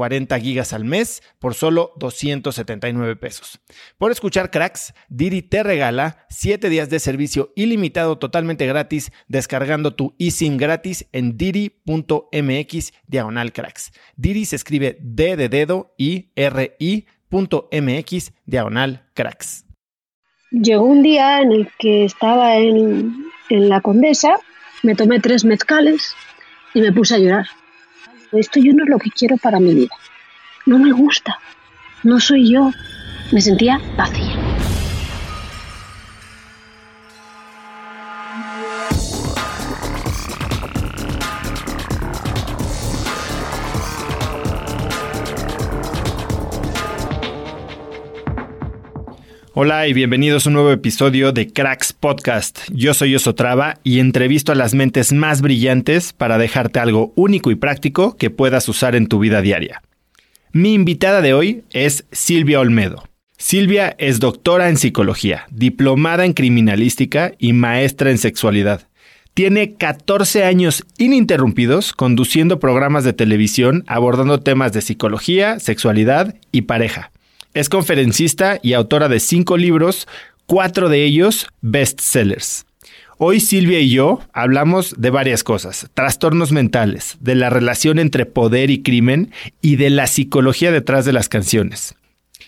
40 gigas al mes por solo 279 pesos. Por escuchar cracks, Didi te regala 7 días de servicio ilimitado totalmente gratis descargando tu eSIM gratis en didi.mx diagonal cracks. Didi se escribe D de dedo y R I.mx diagonal cracks. Llegó un día en el que estaba en, en la Condesa, me tomé tres mezcales y me puse a llorar esto yo no es lo que quiero para mi vida. No me gusta. No soy yo. Me sentía vacía. Hola y bienvenidos a un nuevo episodio de Cracks Podcast. Yo soy Osotrava y entrevisto a las mentes más brillantes para dejarte algo único y práctico que puedas usar en tu vida diaria. Mi invitada de hoy es Silvia Olmedo. Silvia es doctora en psicología, diplomada en criminalística y maestra en sexualidad. Tiene 14 años ininterrumpidos conduciendo programas de televisión abordando temas de psicología, sexualidad y pareja. Es conferencista y autora de cinco libros, cuatro de ellos bestsellers. Hoy Silvia y yo hablamos de varias cosas, trastornos mentales, de la relación entre poder y crimen y de la psicología detrás de las canciones.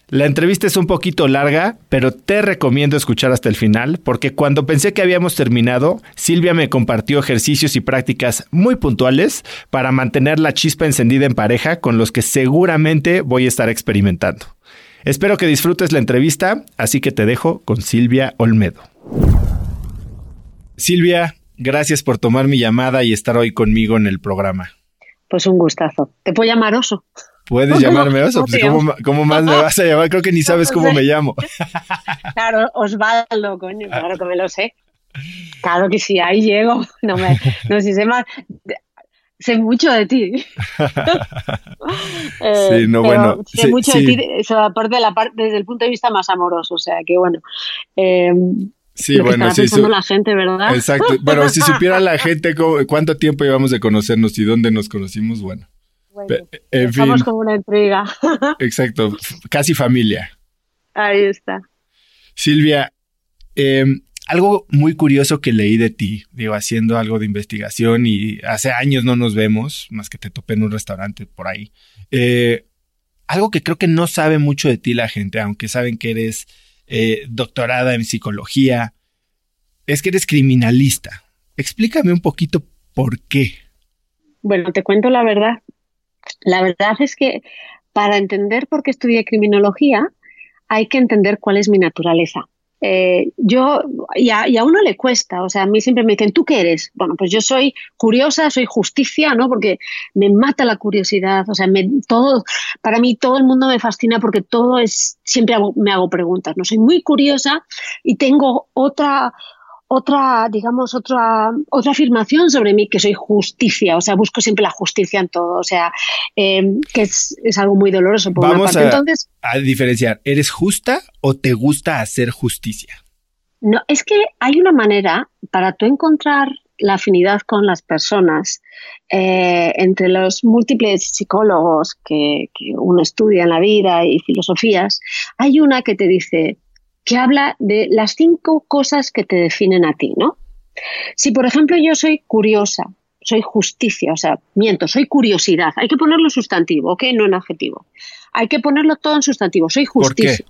La entrevista es un poquito larga, pero te recomiendo escuchar hasta el final, porque cuando pensé que habíamos terminado, Silvia me compartió ejercicios y prácticas muy puntuales para mantener la chispa encendida en pareja con los que seguramente voy a estar experimentando. Espero que disfrutes la entrevista, así que te dejo con Silvia Olmedo. Silvia, gracias por tomar mi llamada y estar hoy conmigo en el programa. Pues un gustazo. ¿Te puedo llamar oso? Puedes llamarme oso, pues ¿cómo, más me vas a llamar? Creo que ni sabes cómo me llamo. Claro, Osvaldo, coño, claro que me lo sé. Claro que sí, ahí llego. No, me, no sé, sé más sé mucho de ti. Eh, sí, no, bueno. Sé mucho de ti, aparte de la parte, desde el punto de vista más amoroso, o sea, que bueno. Eh, sí, bueno, sí. Su... la gente, ¿verdad? Exacto. Bueno, si supiera la gente cuánto tiempo llevamos de conocernos y dónde nos conocimos, bueno. bueno estamos como una intriga. Exacto, casi familia. Ahí está. Silvia, eh, algo muy curioso que leí de ti, digo, haciendo algo de investigación y hace años no nos vemos, más que te topé en un restaurante por ahí. Eh, algo que creo que no sabe mucho de ti la gente, aunque saben que eres eh, doctorada en psicología, es que eres criminalista. Explícame un poquito por qué. Bueno, te cuento la verdad. La verdad es que para entender por qué estudié criminología, hay que entender cuál es mi naturaleza. Eh, yo, y a, uno le cuesta, o sea, a mí siempre me dicen, ¿tú qué eres? Bueno, pues yo soy curiosa, soy justicia, ¿no? Porque me mata la curiosidad, o sea, me, todo, para mí todo el mundo me fascina porque todo es, siempre me hago preguntas, ¿no? Soy muy curiosa y tengo otra, otra, digamos, otra, otra afirmación sobre mí, que soy justicia, o sea, busco siempre la justicia en todo, o sea, em, que es, algo muy doloroso por Vamos A, Entonces, a diferenciar, ¿eres justa o te gusta hacer justicia? No, es que hay una manera para tú encontrar la afinidad con las personas eh, entre los múltiples psicólogos que, que uno estudia en la vida y filosofías, hay una que te dice, que habla de las cinco cosas que te definen a ti, ¿no? Si, por ejemplo, yo soy curiosa, soy justicia, o sea, miento, soy curiosidad, hay que ponerlo sustantivo, ¿ok? No en adjetivo. Hay que ponerlo todo en sustantivo, soy justicia.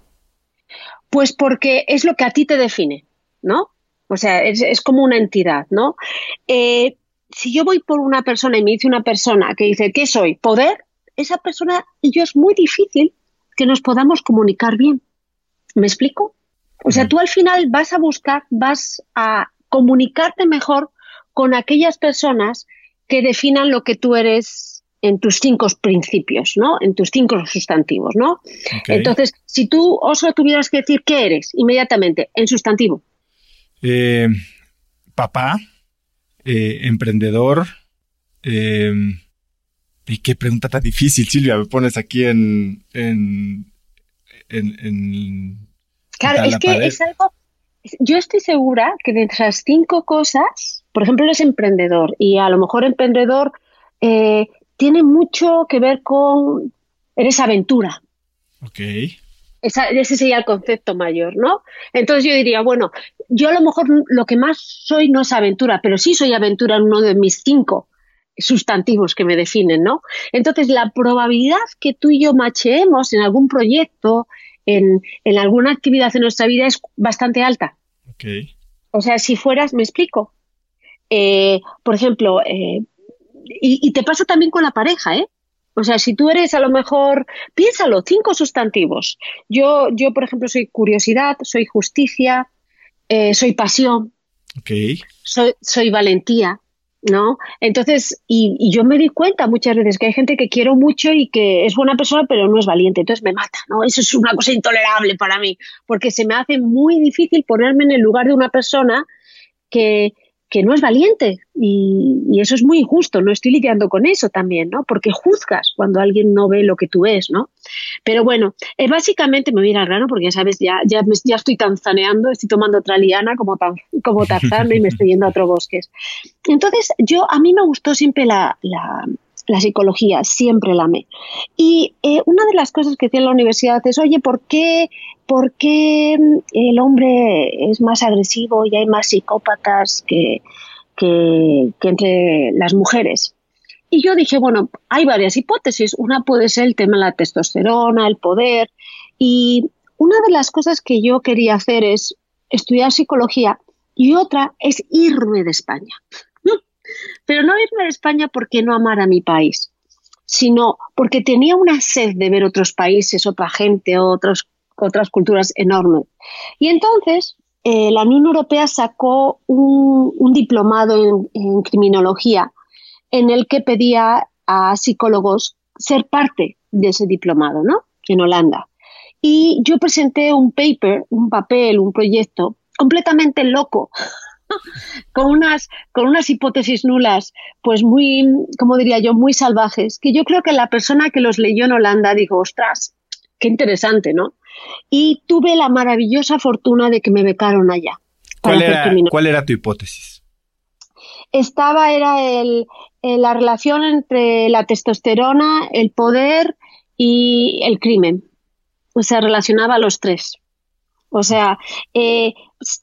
Pues porque es lo que a ti te define, ¿no? O sea, es, como una entidad, ¿no? Eh, si yo voy por una persona y me dice una persona que dice, ¿qué soy? Poder, esa persona y yo es muy difícil que nos podamos comunicar bien. ¿Me explico? O sea, tú al final vas a buscar, vas a comunicarte mejor con aquellas personas que definan lo que tú eres en tus cinco principios, ¿no? En tus cinco sustantivos, ¿no? Entonces, si tú solo tuvieras que decir qué eres inmediatamente en sustantivo. Eh, papá, eh, emprendedor. Eh, y qué pregunta tan difícil, Silvia, me pones aquí en, en, en Claro, es que es algo. Yo estoy segura que de esas cinco cosas, por ejemplo, eres emprendedor y a lo mejor emprendedor eh, tiene mucho que ver con. Eres aventura. Ok. ese sería el concepto mayor, ¿no? Entonces yo diría, bueno, yo a lo mejor lo que más soy no es aventura, pero sí soy aventura en uno de mis cinco sustantivos que me definen, ¿no? Entonces la probabilidad que tú y yo macheemos en algún proyecto, en, alguna actividad en nuestra vida es bastante alta. O sea, si fueras, me explico. Eh, por ejemplo, eh, y, te pasa también con la pareja, ¿eh? O sea, si tú eres a lo mejor, piénsalo, cinco sustantivos. Yo, yo por ejemplo, soy curiosidad, soy justicia, eh, soy pasión, soy, soy valentía, ¿no? Entonces, y, yo me di cuenta muchas veces que hay gente que quiero mucho y que es buena persona, pero no es valiente, entonces me mata, ¿no? Eso es una cosa intolerable para mí, porque se me hace muy difícil ponerme en el lugar de una persona que, que no es valiente y, eso es muy injusto, no estoy lidiando con eso también, ¿no? Porque juzgas cuando alguien no ve lo que tú ves, ¿no? Pero bueno, eh, básicamente me voy a ir al grano porque ya sabes, ya, ya, ya estoy tanzaneando, estoy tomando otra liana como, como Tarzán y me estoy yendo a otros bosques. Entonces, yo, a mí me gustó siempre la, la, la psicología, siempre la amé. Y eh, una de las cosas que decía en la universidad es, oye, ¿por qué ¿por qué mm, el hombre es más agresivo y hay más psicópatas que, entre las mujeres? Y yo dije, bueno, hay varias hipótesis. Una puede ser el tema de la testosterona, el poder. Y una de las cosas que yo quería hacer es estudiar psicología y otra es irme de España. Pero no irme de España porque no amara a mi país, sino porque tenía una sed de ver otros países, otra gente, otros otras culturas enormes. Y entonces eh, la Unión Europea sacó un, diplomado en, criminología en el que pedía a psicólogos ser parte de ese diplomado, ¿no? En Holanda. Y yo presenté un paper, un papel, un proyecto completamente loco, con unas, con unas hipótesis nulas, pues muy, como diría yo, muy salvajes, que yo creo que la persona que los leyó en Holanda dijo, ostras, qué interesante, ¿no? y tuve la maravillosa fortuna de que me becaron allá. ¿Cuál era, tu hipótesis? Estaba, era el, la relación entre la testosterona, el poder y el crimen. O sea, relacionaba a los tres. O sea, eh,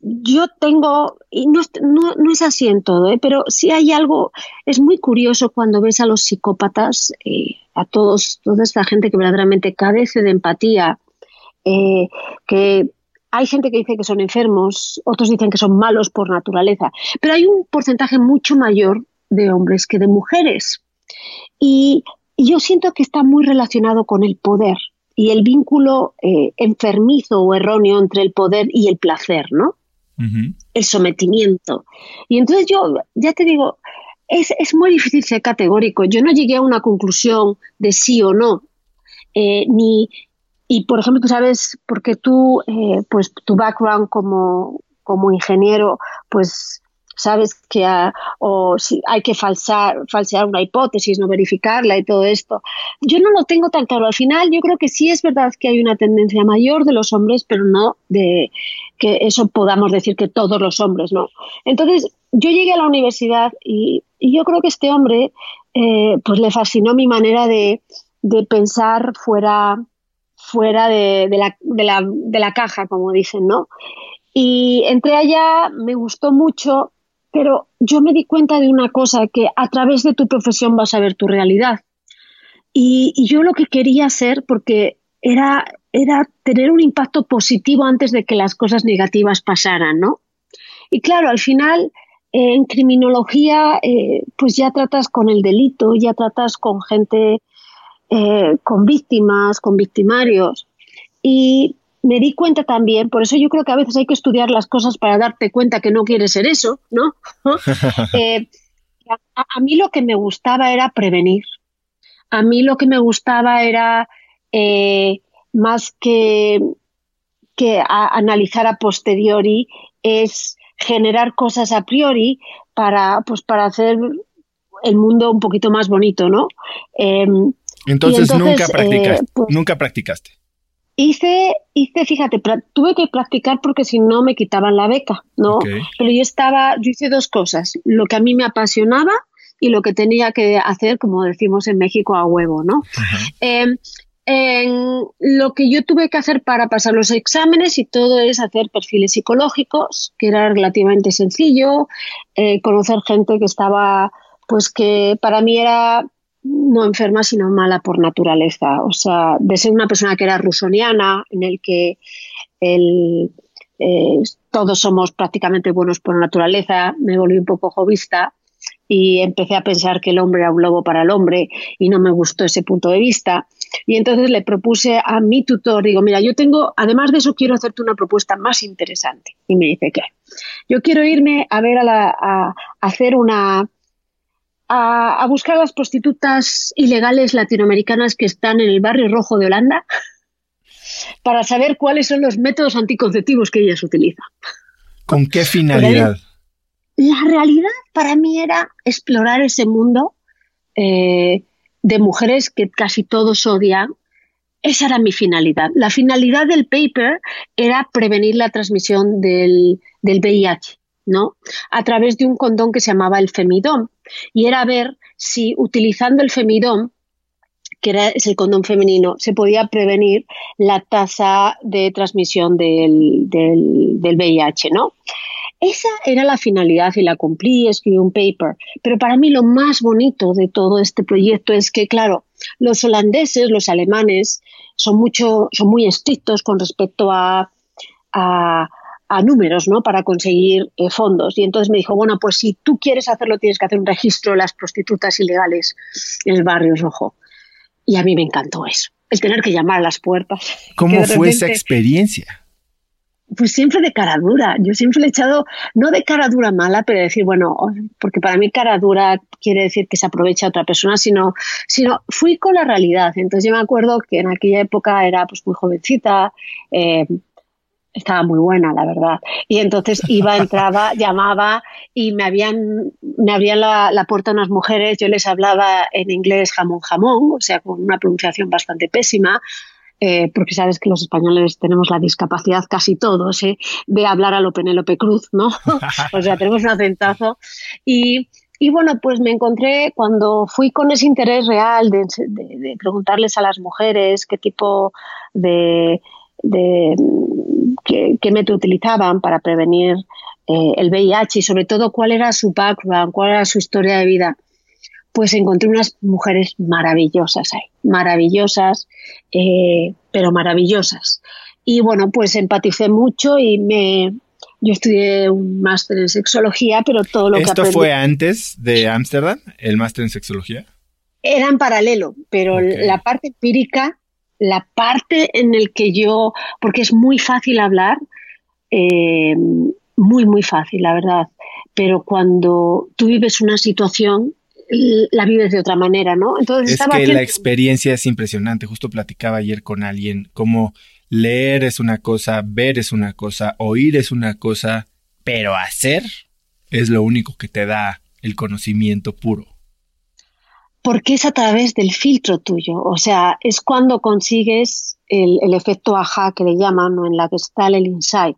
yo tengo, y no, es así en todo, ¿eh? pero sí hay algo, es muy curioso cuando ves a los psicópatas, eh, a todos, toda esta gente que verdaderamente carece de empatía, eh, que hay gente que dice que son enfermos, otros dicen que son malos por naturaleza, pero hay un porcentaje mucho mayor de hombres que de mujeres. Y, yo siento que está muy relacionado con el poder y el vínculo eh, enfermizo o erróneo entre el poder y el placer, ¿no? El sometimiento. Y entonces yo, ya te digo, es, es, muy difícil ser categórico. Yo no llegué a una conclusión de sí o no, eh, ni, y, por ejemplo, tú sabes, porque tú, eh, pues tu background como, como ingeniero, pues sabes que o si hay que falsear, falsear una hipótesis, no verificarla y todo esto. Yo no lo tengo tan claro. Al final yo creo que sí es verdad que hay una tendencia mayor de los hombres, pero no de que eso podamos decir que todos los hombres, ¿no? Entonces yo llegué a la universidad y, yo creo que este hombre eh, pues le fascinó mi manera de, de pensar fuera fuera de, de, la, de, la, de, la, caja, como dicen, ¿no? Y entré allá, me gustó mucho, pero yo me di cuenta de una cosa, que a través de tu profesión vas a ver tu realidad. Y, yo lo que quería hacer, porque era, era tener un impacto positivo antes de que las cosas negativas pasaran, ¿no? Y claro, al final, eh, en criminología, eh, pues ya tratas con el delito, ya tratas con gente, eh, con víctimas, con victimarios. Y me di cuenta también, por eso yo creo que a veces hay que estudiar las cosas para darte cuenta que no quieres ser eso, ¿no? Eh, a, mí lo que me gustaba era prevenir. A mí lo que me gustaba era eh, más que, que analizar a posteriori, es generar cosas a priori para, pues, para hacer el mundo un poquito más bonito, ¿no? Em, entonces, nunca practicaste. Eh, pues nunca practicaste. Hice, hice, fíjate, tuve que practicar porque si no me quitaban la beca, ¿no? Pero yo estaba, yo hice dos cosas, lo que a mí me apasionaba y lo que tenía que hacer, como decimos en México, a huevo, ¿no? Em, en lo que yo tuve que hacer para pasar los exámenes y todo es hacer perfiles psicológicos, que era relativamente sencillo, eh, conocer gente que estaba, pues que para mí era no enferma, sino mala por naturaleza. O sea, de ser una persona que era rusoniana, en el que eh, todos somos prácticamente buenos por naturaleza, me volví un poco jovista y empecé a pensar que el hombre era un lobo para el hombre y no me gustó ese punto de vista. Y entonces le propuse a mi tutor, digo, mira, yo tengo, además de eso, quiero hacerte una propuesta más interesante. Y me dice, ¿qué? Yo quiero irme a ver a, la, a hacer una, a, buscar a las prostitutas ilegales latinoamericanas que están en el barrio rojo de Holanda para saber cuáles son los métodos anticonceptivos que ellas utilizan. ¿Con qué finalidad? La realidad para mí era explorar ese mundo eh, de mujeres que casi todos odian. Esa era mi finalidad. La finalidad del paper era prevenir la transmisión del, del VIH. ¿No? A través de un condón que se llamaba el femidón. Y era ver si utilizando el femidón, que era, es el condón femenino, se podía prevenir la tasa de transmisión del, del, del VIH, ¿no? Esa era la finalidad y la cumplí, escribí un paper. Pero para mí lo más bonito de todo este proyecto es que, claro, los holandeses, los alemanes, son, mucho, son muy estrictos con respecto a, a, a números, ¿no? Para conseguir eh, fondos. Y entonces me dijo, bueno, pues si tú quieres hacerlo, tienes que hacer un registro de las prostitutas ilegales en el barrio rojo. Y a mí me encantó eso, el tener que llamar a las puertas. ¿Cómo fue esa experiencia? Pues siempre de cara dura. Yo siempre le he echado, no de cara dura mala, pero decir, bueno, porque para mí cara dura quiere decir que se aprovecha a otra persona, sino, sino fui con la realidad. Entonces yo me acuerdo que en aquella época era pues muy jovencita, eh, estaba muy buena, la verdad. Y entonces iba, entraba, llamaba y me habían, me abrían la, la, puerta unas mujeres, yo les hablaba en inglés jamón jamón, o sea, con una pronunciación bastante pésima, eh, porque sabes que los españoles tenemos la discapacidad casi todos, ¿eh? de hablar a lo Penélope Cruz, ¿no? o sea, tenemos un acentazo. Y, y bueno, pues me encontré cuando fui con ese interés real de, de preguntarles a las mujeres qué tipo de de qué, método utilizaban para prevenir eh, el VIH y sobre todo cuál era su background, cuál era su historia de vida, pues encontré unas mujeres maravillosas ahí, maravillosas, eh, pero maravillosas. Y bueno, pues empaticé mucho y me, yo estudié un máster en sexología, pero todo lo que ¿Esto fue antes de Ámsterdam, el máster en sexología? Era en paralelo, pero la parte empírica la parte en el que yo, porque es muy fácil hablar, eh, muy, muy fácil, la verdad, pero cuando tú vives una situación, la vives de otra manera, ¿no? Entonces es que la experiencia es impresionante. Justo platicaba ayer con alguien cómo leer es una cosa, ver es una cosa, oír es una cosa pero hacer es lo único que te da el conocimiento puro. Porque es a través del filtro tuyo, o sea, es cuando consigues el, efecto ajá que le llaman, o en la que está el insight.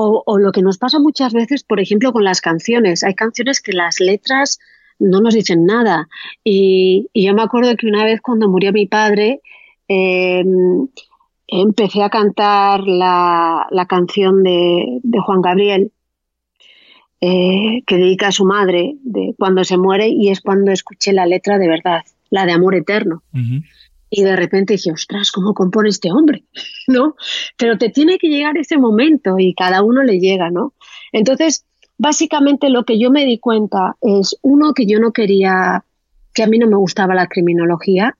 O, lo que nos pasa muchas veces, por ejemplo, con las canciones. Hay canciones que las letras no nos dicen nada. Y, yo me acuerdo que una vez cuando murió mi padre, em, empecé a cantar la, canción de, Juan Gabriel, eh, que dedica a su madre de cuando se muere, y es cuando escuché la letra de verdad, la de amor eterno. Y de repente dije, ostras, ¿cómo compone este hombre? ¿No? Pero te tiene que llegar ese momento y cada uno le llega, ¿no? Entonces, básicamente lo que yo me di cuenta es, uno, que yo no quería, que a mí no me gustaba la criminología,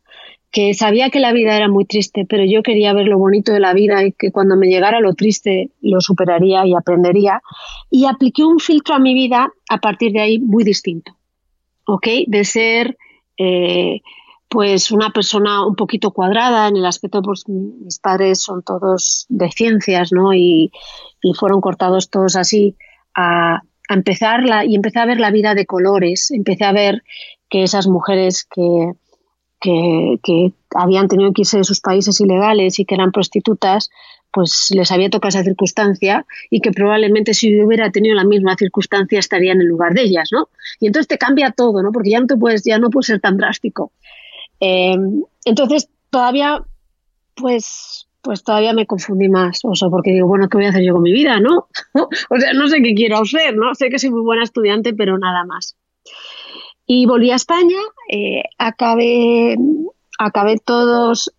que sabía que la vida era muy triste, pero yo quería ver lo bonito de la vida y que cuando me llegara lo triste lo superaría y aprendería. Y apliqué un filtro a mi vida a partir de ahí muy distinto, ¿ok? De ser... Eh, pues una persona un poquito cuadrada en el aspecto, pues mis padres son todos de ciencias, ¿no? Y, fueron cortados todos así a, empezar la, y empecé a ver la vida de colores, empecé a ver que esas mujeres que, que, que habían tenido que irse de sus países ilegales y que eran prostitutas, pues les había tocado esa circunstancia y que probablemente si hubiera tenido la misma circunstancia estaría en el lugar de ellas, ¿no? Y entonces te cambia todo, ¿no? Porque ya no te puedes, ya no puedes ser tan drástico. Em, entonces, todavía, pues, pues todavía me confundí más, o sea, porque digo, bueno, ¿qué voy a hacer yo con mi vida, no? o sea, no sé qué quiero hacer, ¿no? Sé que soy muy buena estudiante, pero nada más. Y volví a España, eh, acabé, acabé todos.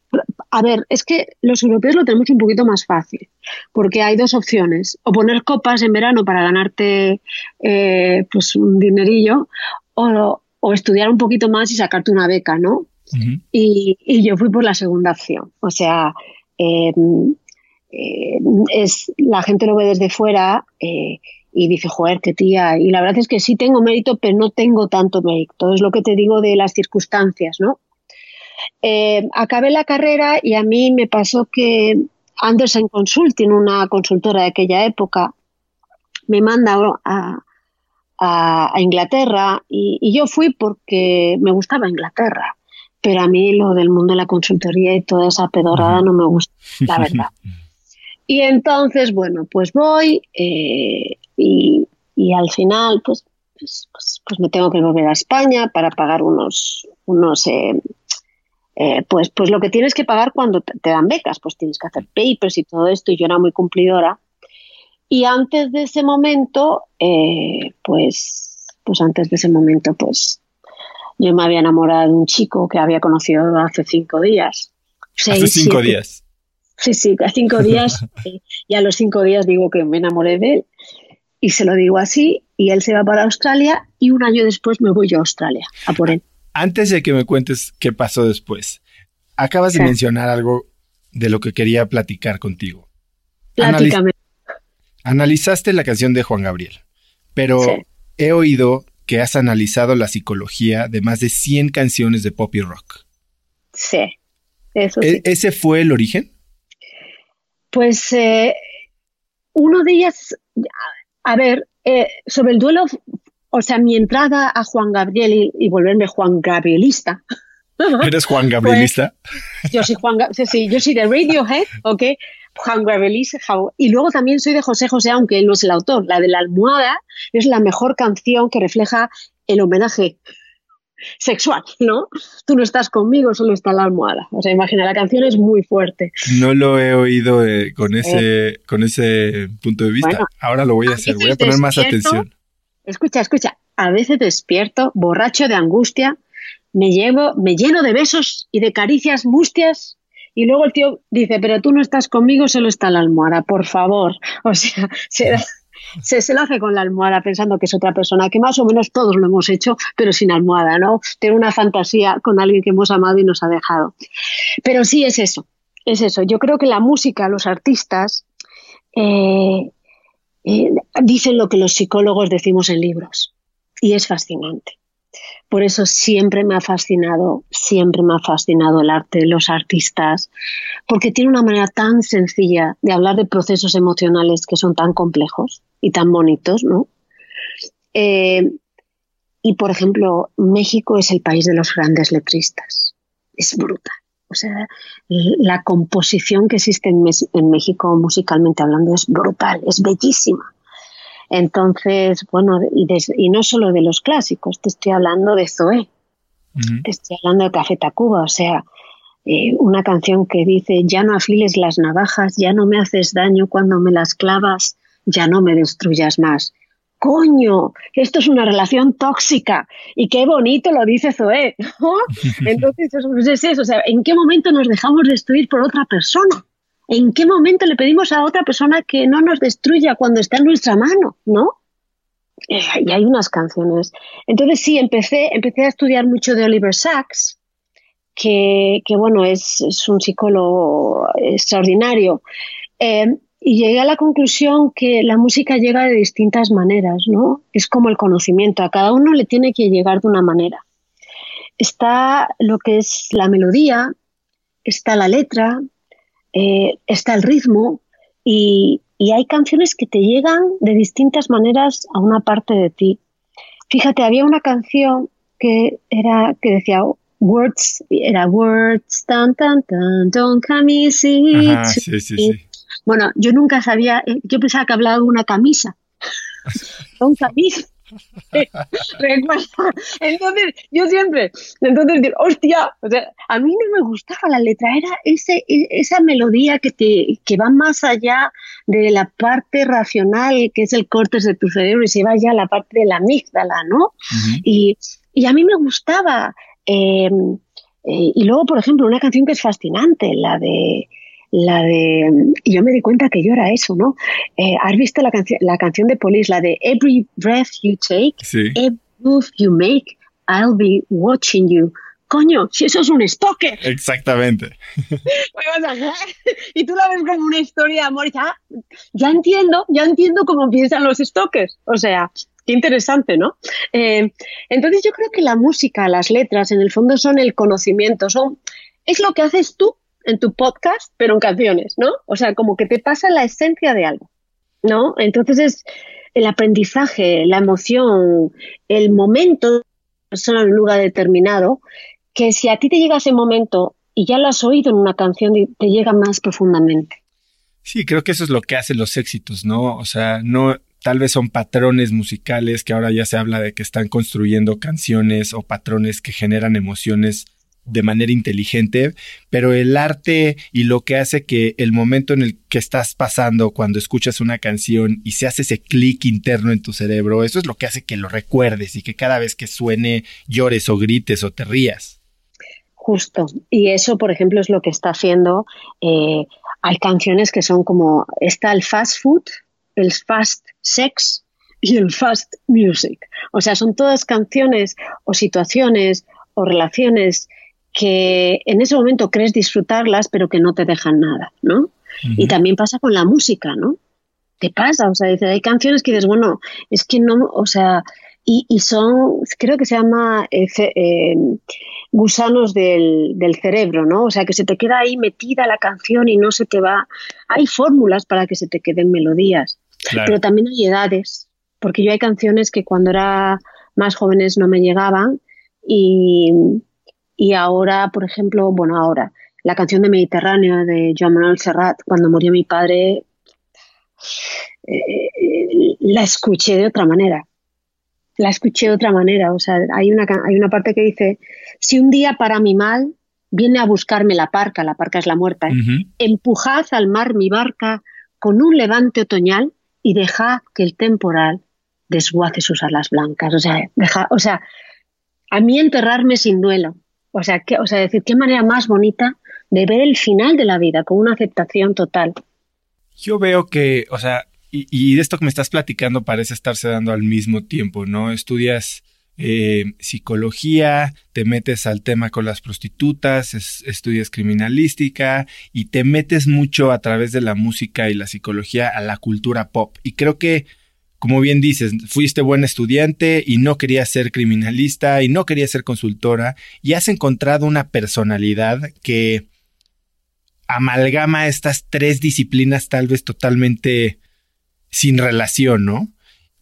A ver, es que los europeos lo tenemos un poquito más fácil, porque hay dos opciones: o poner copas en verano para ganarte eh, pues un dinerillo, o, o estudiar un poquito más y sacarte una beca, ¿no? y, yo fui por la segunda opción. O sea, em, eh, es, la gente lo ve desde fuera eh, y dice, joder, qué tía. Y la verdad es que sí tengo mérito, pero no tengo tanto mérito. Es lo que te digo de las circunstancias, ¿no? Em, acabé la carrera y a mí me pasó que Anderson Consulting, una consultora de aquella época, me manda a, Inglaterra y, yo fui porque me gustaba Inglaterra pero a mí lo del mundo de la consultoría y toda esa pedorada no me gusta, la verdad. Y entonces, bueno, pues voy eh, y, al final, pues, pues, pues, pues, me tengo que volver a España para pagar unos, unos eh, eh, pues, pues lo que tienes que pagar cuando te, dan becas, pues tienes que hacer papers y todo esto, y yo era muy cumplidora. Y antes de ese momento, pues, pues antes de ese momento, pues yo me había enamorado de un chico que había conocido hace cinco días. hace cinco días. Sí, sí, hace cinco días. y a los cinco días digo que me enamoré de él. Y se lo digo así. Y él se va para Australia. Y un año después me voy yo a Australia a por él. Antes de que me cuentes qué pasó después, acabas de mencionar algo de lo que quería platicar contigo. Platícame. analizaste la canción de Juan Gabriel, pero he oído que has analizado la psicología de más de 100 canciones de pop y rock. Sí, eso ¿E-, sí. ¿Ese fue el origen? Pues eh, uno de ellas, a ver, eh, sobre el duelo, o sea, mi entrada a Juan Gabriel y, volverme Juan Gabrielista. ¿Eres Juan Gabrielista? yo soy Juan, sí, sí, yo soy de Radiohead, ¿ok? Juan Gabrielista, y luego también soy de José José, aunque él no es el autor. La de la almohada es la mejor canción que refleja el homenaje sexual, ¿no? Tú no estás conmigo, solo está la almohada. O sea, imagina, la canción es muy fuerte. No lo he oído eh, con, ese, eh. con ese punto de vista. Ahora lo voy a, hacer, voy a poner más atención. Escucha, escucha. A veces despierto, borracho de angustia, me llevo, me lleno de besos y de caricias mustias y luego el tío dice, pero tú no estás conmigo, solo está la almohada, por favor. O sea, se, se, lo hace con la almohada pensando que es otra persona, que más o menos todos lo hemos hecho, pero sin almohada, ¿no? Tener una fantasía con alguien que hemos amado y nos ha dejado. Pero sí es eso, es eso. Yo creo que la música, los artistas, eh, eh, dicen lo que los psicólogos decimos en libros. Y es fascinante. Por eso siempre me ha fascinado, siempre me ha fascinado el arte, los artistas, porque tiene una manera tan sencilla de hablar de procesos emocionales que son tan complejos y tan bonitos, ¿no? Eh, y por ejemplo, México es el país de los grandes letristas. Es brutal. O sea, la composición que existe en, México musicalmente hablando es brutal, es bellísima. Entonces, bueno, y, no solo de los clásicos, te estoy hablando de Zoé, te estoy hablando de Café Tacuba, o sea, eh, una canción que dice, ya no afiles las navajas, ya no me haces daño cuando me las clavas, ya no me destruyas más coño, esto es una relación tóxica y qué bonito lo dice Zoé. Entonces, es eso, o sea, ¿en qué momento nos dejamos destruir por otra persona? ¿En qué momento le pedimos a otra persona que no nos destruya cuando está en nuestra mano, no? Eh, y hay unas canciones. Entonces sí, empecé, empecé a estudiar mucho de Oliver Sacks, que, bueno, es, un psicólogo extraordinario. Eh, y llegué a la conclusión que la música llega de distintas maneras, ¿no? Es como el conocimiento, a cada uno le tiene que llegar de una manera. Está lo que es la melodía, está la letra, eh, está el ritmo y, y hay canciones que te llegan de distintas maneras a una parte de ti. Fíjate, había una canción que era que decía words, era words, tan tan tan, don't come easy. sí, sí, sí. Bueno, yo nunca sabía, eh, yo pensaba que hablaba de una camisa. Son camisas. Entonces, yo siempre, entonces digo, hostia, o sea, a mí no me gustaba la letra, era ese, e, esa melodía que, te, que va más allá de la parte racional, que es el cortes de tu cerebro, y se va ya a la parte de la amígdala, ¿no? y, y, a mí me gustaba. Em, eh, y luego, por ejemplo, una canción que es fascinante, la de la de, y yo me di cuenta que yo era eso, ¿no? Eh, ¿Has visto la, canción la canción de Police, la de Every breath you take, every move you make, I'll be watching you? Coño, si eso es un stalker. Exactamente. y tú la ves como una historia de amor y ya, ya entiendo, ya entiendo cómo piensan los stalkers. O sea, qué interesante, ¿no? Eh, entonces yo creo que la música, las letras, en el fondo son el conocimiento, son, es lo que haces tú en tu podcast, pero en canciones, ¿no? O sea, como que te pasa la esencia de algo, ¿no? Entonces es el aprendizaje, la emoción, el momento, persona en un lugar determinado, que si a ti te llega ese momento y ya lo has oído en una canción, te llega más profundamente. Sí, creo que eso es lo que hacen los éxitos, ¿no? O sea, no, tal vez son patrones musicales que ahora ya se habla de que están construyendo canciones o patrones que generan emociones de manera inteligente, pero el arte y lo que hace que el momento en el que estás pasando cuando escuchas una canción y se hace ese clic interno en tu cerebro, eso es lo que hace que lo recuerdes y que cada vez que suene llores o grites o te rías. Justo. Y eso, por ejemplo, es lo que está haciendo. Eh, hay canciones que son como, está el fast food, el fast sex y el fast music. O sea, son todas canciones o situaciones o relaciones que en ese momento crees disfrutarlas, pero que no te dejan nada, ¿no? Y también pasa con la música, ¿no? Te pasa, o sea, hay canciones que dices, bueno, es que no, o sea, y, son, creo que se llama eh, eh, gusanos del, cerebro, ¿no? O sea, que se te queda ahí metida la canción y no se te va. Hay fórmulas para que se te queden melodías, pero también hay edades, porque yo hay canciones que cuando era más jóvenes no me llegaban y, y ahora, por ejemplo, bueno, ahora, la canción de Mediterráneo de Joan Manuel Serrat, cuando murió mi padre, eh, la escuché de otra manera. La escuché de otra manera. O sea, hay una, hay una parte que dice, si un día para mi mal viene a buscarme la parca, la parca es la muerta, ¿eh? empujad al mar mi barca con un levante otoñal y dejad que el temporal desguace sus alas blancas. O sea, deja, o sea, a mí enterrarme sin duelo, o sea, que, o sea, decir, qué manera más bonita de ver el final de la vida con una aceptación total. Yo veo que, o sea, y, de esto que me estás platicando parece estarse dando al mismo tiempo, ¿no? Estudias eh, psicología, te metes al tema con las prostitutas, estudias criminalística y te metes mucho a través de la música y la psicología a la cultura pop. Y creo que como bien dices, fuiste buen estudiante y no querías ser criminalista y no querías ser consultora y has encontrado una personalidad que amalgama estas tres disciplinas tal vez totalmente sin relación, ¿no?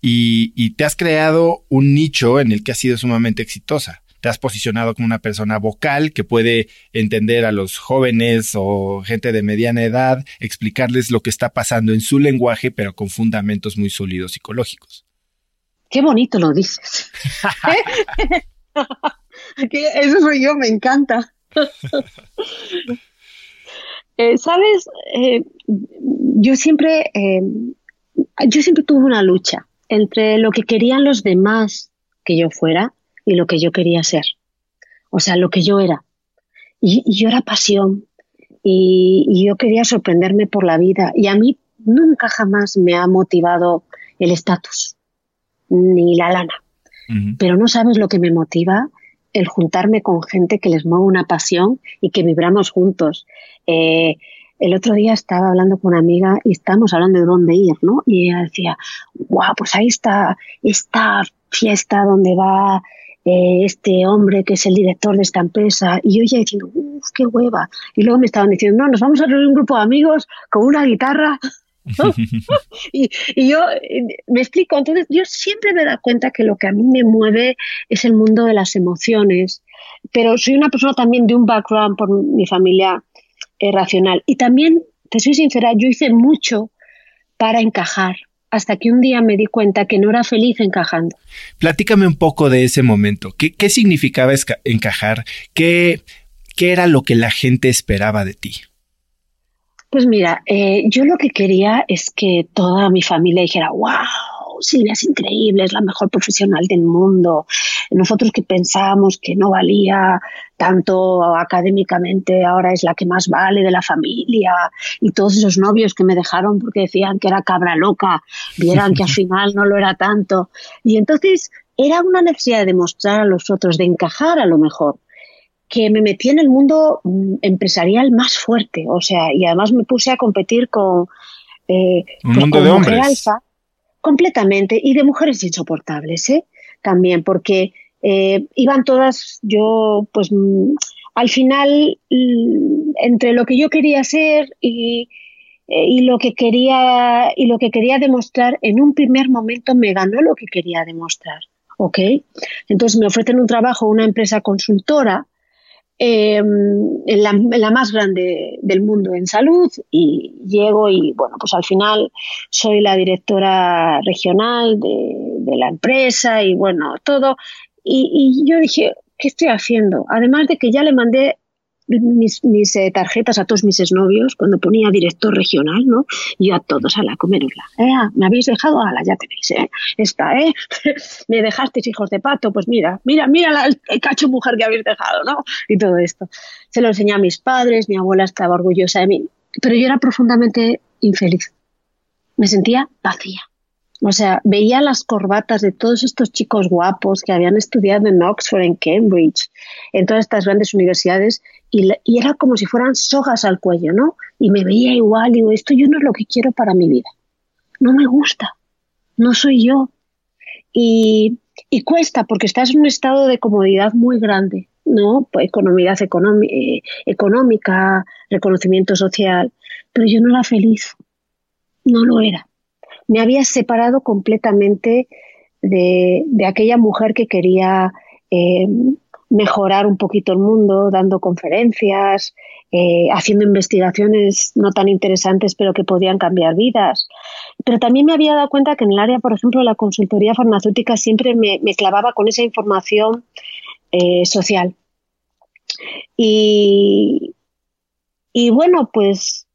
Y, y te has creado un nicho en el que has sido sumamente exitosa te has posicionado como una persona vocal que puede entender a los jóvenes o gente de mediana edad, explicarles lo que está pasando en su lenguaje, pero con fundamentos muy sólidos psicológicos. Qué bonito lo dices. Eso soy yo, me encanta. Eh, Sabes, eh, yo siempre, eh, yo siempre tuve una lucha entre lo que querían los demás que yo fuera y lo que yo quería ser. O sea, lo que yo era. Y, yo era pasión. Y, yo quería sorprenderme por la vida. Y a mí nunca jamás me ha motivado el estatus, ni la lana. Pero no sabes lo que me motiva el juntarme con gente que les mueve una pasión y que vibramos juntos. Eh, el otro día estaba hablando con una amiga y estábamos hablando de dónde ir, ¿no? Y ella decía, guau, pues ahí está esta fiesta donde va eh, este hombre que es el director de esta empresa, y yo ya diciendo, uff, qué hueva. Y luego me estaban diciendo, no, nos vamos a reunir un grupo de amigos con una guitarra. y, yo me explico, entonces yo siempre me da cuenta que lo que a mí me mueve es el mundo de las emociones, pero soy una persona también de un background por mi familia eh, racional. Y también, te soy sincera, yo hice mucho para encajar, hasta que un día me di cuenta que no era feliz encajando. Platícame un poco de ese momento. ¿Qué, qué significaba encajar? ¿Qué, ¿Qué, era lo que la gente esperaba de ti? Pues mira, eh, yo lo que quería es que toda mi familia dijera, wow, Silvia es increíble, es la mejor profesional del mundo. Nosotros que pensábamos que no valía tanto académicamente, ahora es la que más vale de la familia. Y todos esos novios que me dejaron porque decían que era cabra loca, vieran que al final no lo era tanto. Y entonces era una necesidad de demostrar a los otros, de encajar a lo mejor que me metí en el mundo mm, empresarial más fuerte, o sea, y además me puse a competir con eh, un pues mundo de hombres completamente y de mujeres insoportables, ¿eh? También, porque eh, iban todas, yo, pues mm, al final, mm, entre lo que yo quería ser y, eh, y lo que quería y lo que quería demostrar, en un primer momento me ganó lo que quería demostrar. ¿Ok? Entonces me ofrecen un trabajo, una empresa consultora, Em, la, más grande del mundo en salud y llego y bueno, pues al final soy la directora regional de, la empresa y bueno, todo. y, yo dije, ¿qué estoy haciendo? Además de que ya le mandé mis, eh, tarjetas a todos mis exnovios cuando ponía director regional, ¿no? Y a todos a la comerosla. Eh, ah, me habéis dejado, a la ya tenéis, ¿eh? Esta, ¿eh? me dejasteis hijos de pato, pues mira, mira, mira el cacho mujer que habéis dejado, ¿no? Y todo esto. Se lo enseñé a mis padres, mi abuela estaba orgullosa de mí, pero yo era profundamente infeliz. Me sentía vacía. O sea, veía las corbatas de todos estos chicos guapos que habían estudiado en Oxford, en Cambridge, en todas estas grandes universidades, y, era como si fueran sogas al cuello, ¿no? Y me veía igual, y digo, esto yo no es lo que quiero para mi vida. No me gusta, no soy yo. Y, cuesta, porque estás en un estado de comodidad muy grande, ¿no? Pues economía eh, económica, reconocimiento social, pero yo no era feliz, no lo era me había separado completamente de, aquella mujer que quería eh, mejorar un poquito el mundo, dando conferencias, eh, haciendo investigaciones no tan interesantes, pero que podían cambiar vidas. Pero también me había dado cuenta que en el área, por ejemplo, la consultoría farmacéutica siempre me, clavaba con esa información eh, social. Y, y bueno, pues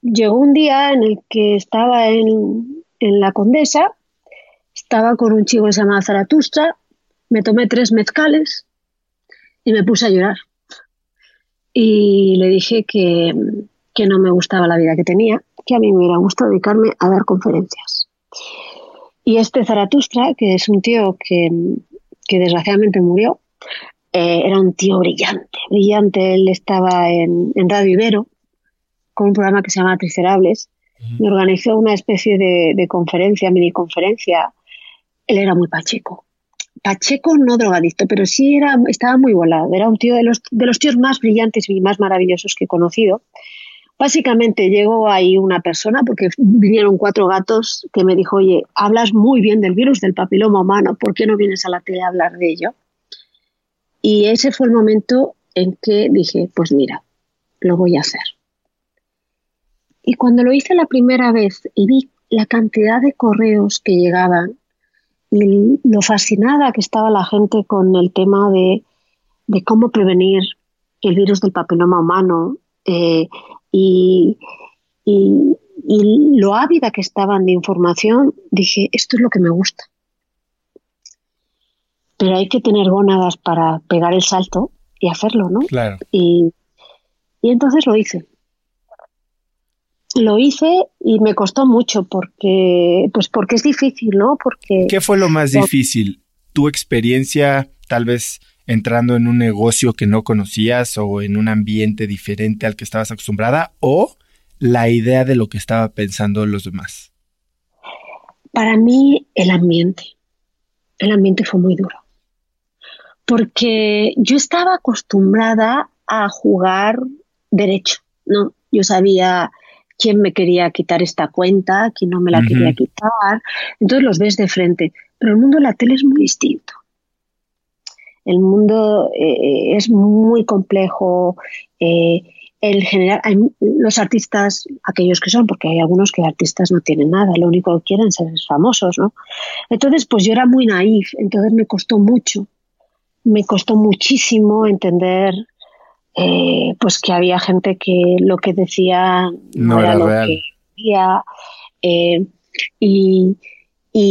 llegó un día en el que estaba en, en la Condesa, estaba con un chico que se llama Zaratustra, me tomé tres mezcales y me puse a llorar. Y le dije que, no me gustaba la vida que tenía, que a mí me hubiera gustado dedicarme a dar conferencias. Y este Zaratustra, que es un tío que, desgraciadamente murió, eh, era un tío brillante, brillante. Él estaba en, en Radio Ibero con un programa que se llama Tricerables me organizó una especie de, conferencia, mini conferencia. Él era muy pacheco. Pacheco no drogadicto, pero sí era, estaba muy volado. Era un tío de los, de los tíos más brillantes y más maravillosos que he conocido. Básicamente llegó ahí una persona, porque vinieron cuatro gatos, que me dijo, oye, hablas muy bien del virus del papiloma humano, ¿por qué no vienes a la tele a hablar de ello? Y ese fue el momento en que dije, pues mira, lo voy a hacer. Y cuando lo hice la primera vez y vi la cantidad de correos que llegaban y lo fascinada que estaba la gente con el tema de, cómo prevenir el virus del papiloma humano eh, y, lo ávida que estaban de información, dije, esto es lo que me gusta. Pero hay que tener gónadas para pegar el salto y hacerlo, ¿no? Claro. Y, y entonces lo hice lo hice y me costó mucho porque, pues porque es difícil, ¿no? Porque. ¿Qué fue lo más difícil? ¿Tu experiencia, tal vez entrando en un negocio que no conocías o en un ambiente diferente al que estabas acostumbrada, o la idea de lo que estaba pensando los demás? Para mí, el ambiente. El ambiente fue muy duro. Porque yo estaba acostumbrada a jugar derecho, ¿no? Yo sabía quién me quería quitar esta cuenta, quién no me la quería quitar. Entonces los ves de frente. Pero el mundo de la tele es muy distinto. El mundo eh, es muy complejo. Eh, el general, hay, los artistas, aquellos que son, porque hay algunos que artistas no tienen nada, lo único que quieren ser famosos, ¿no? Entonces, pues yo era muy naif, entonces me costó mucho, me costó muchísimo entender eh, pues que había gente que lo que decía no, era, lo que decía eh, y,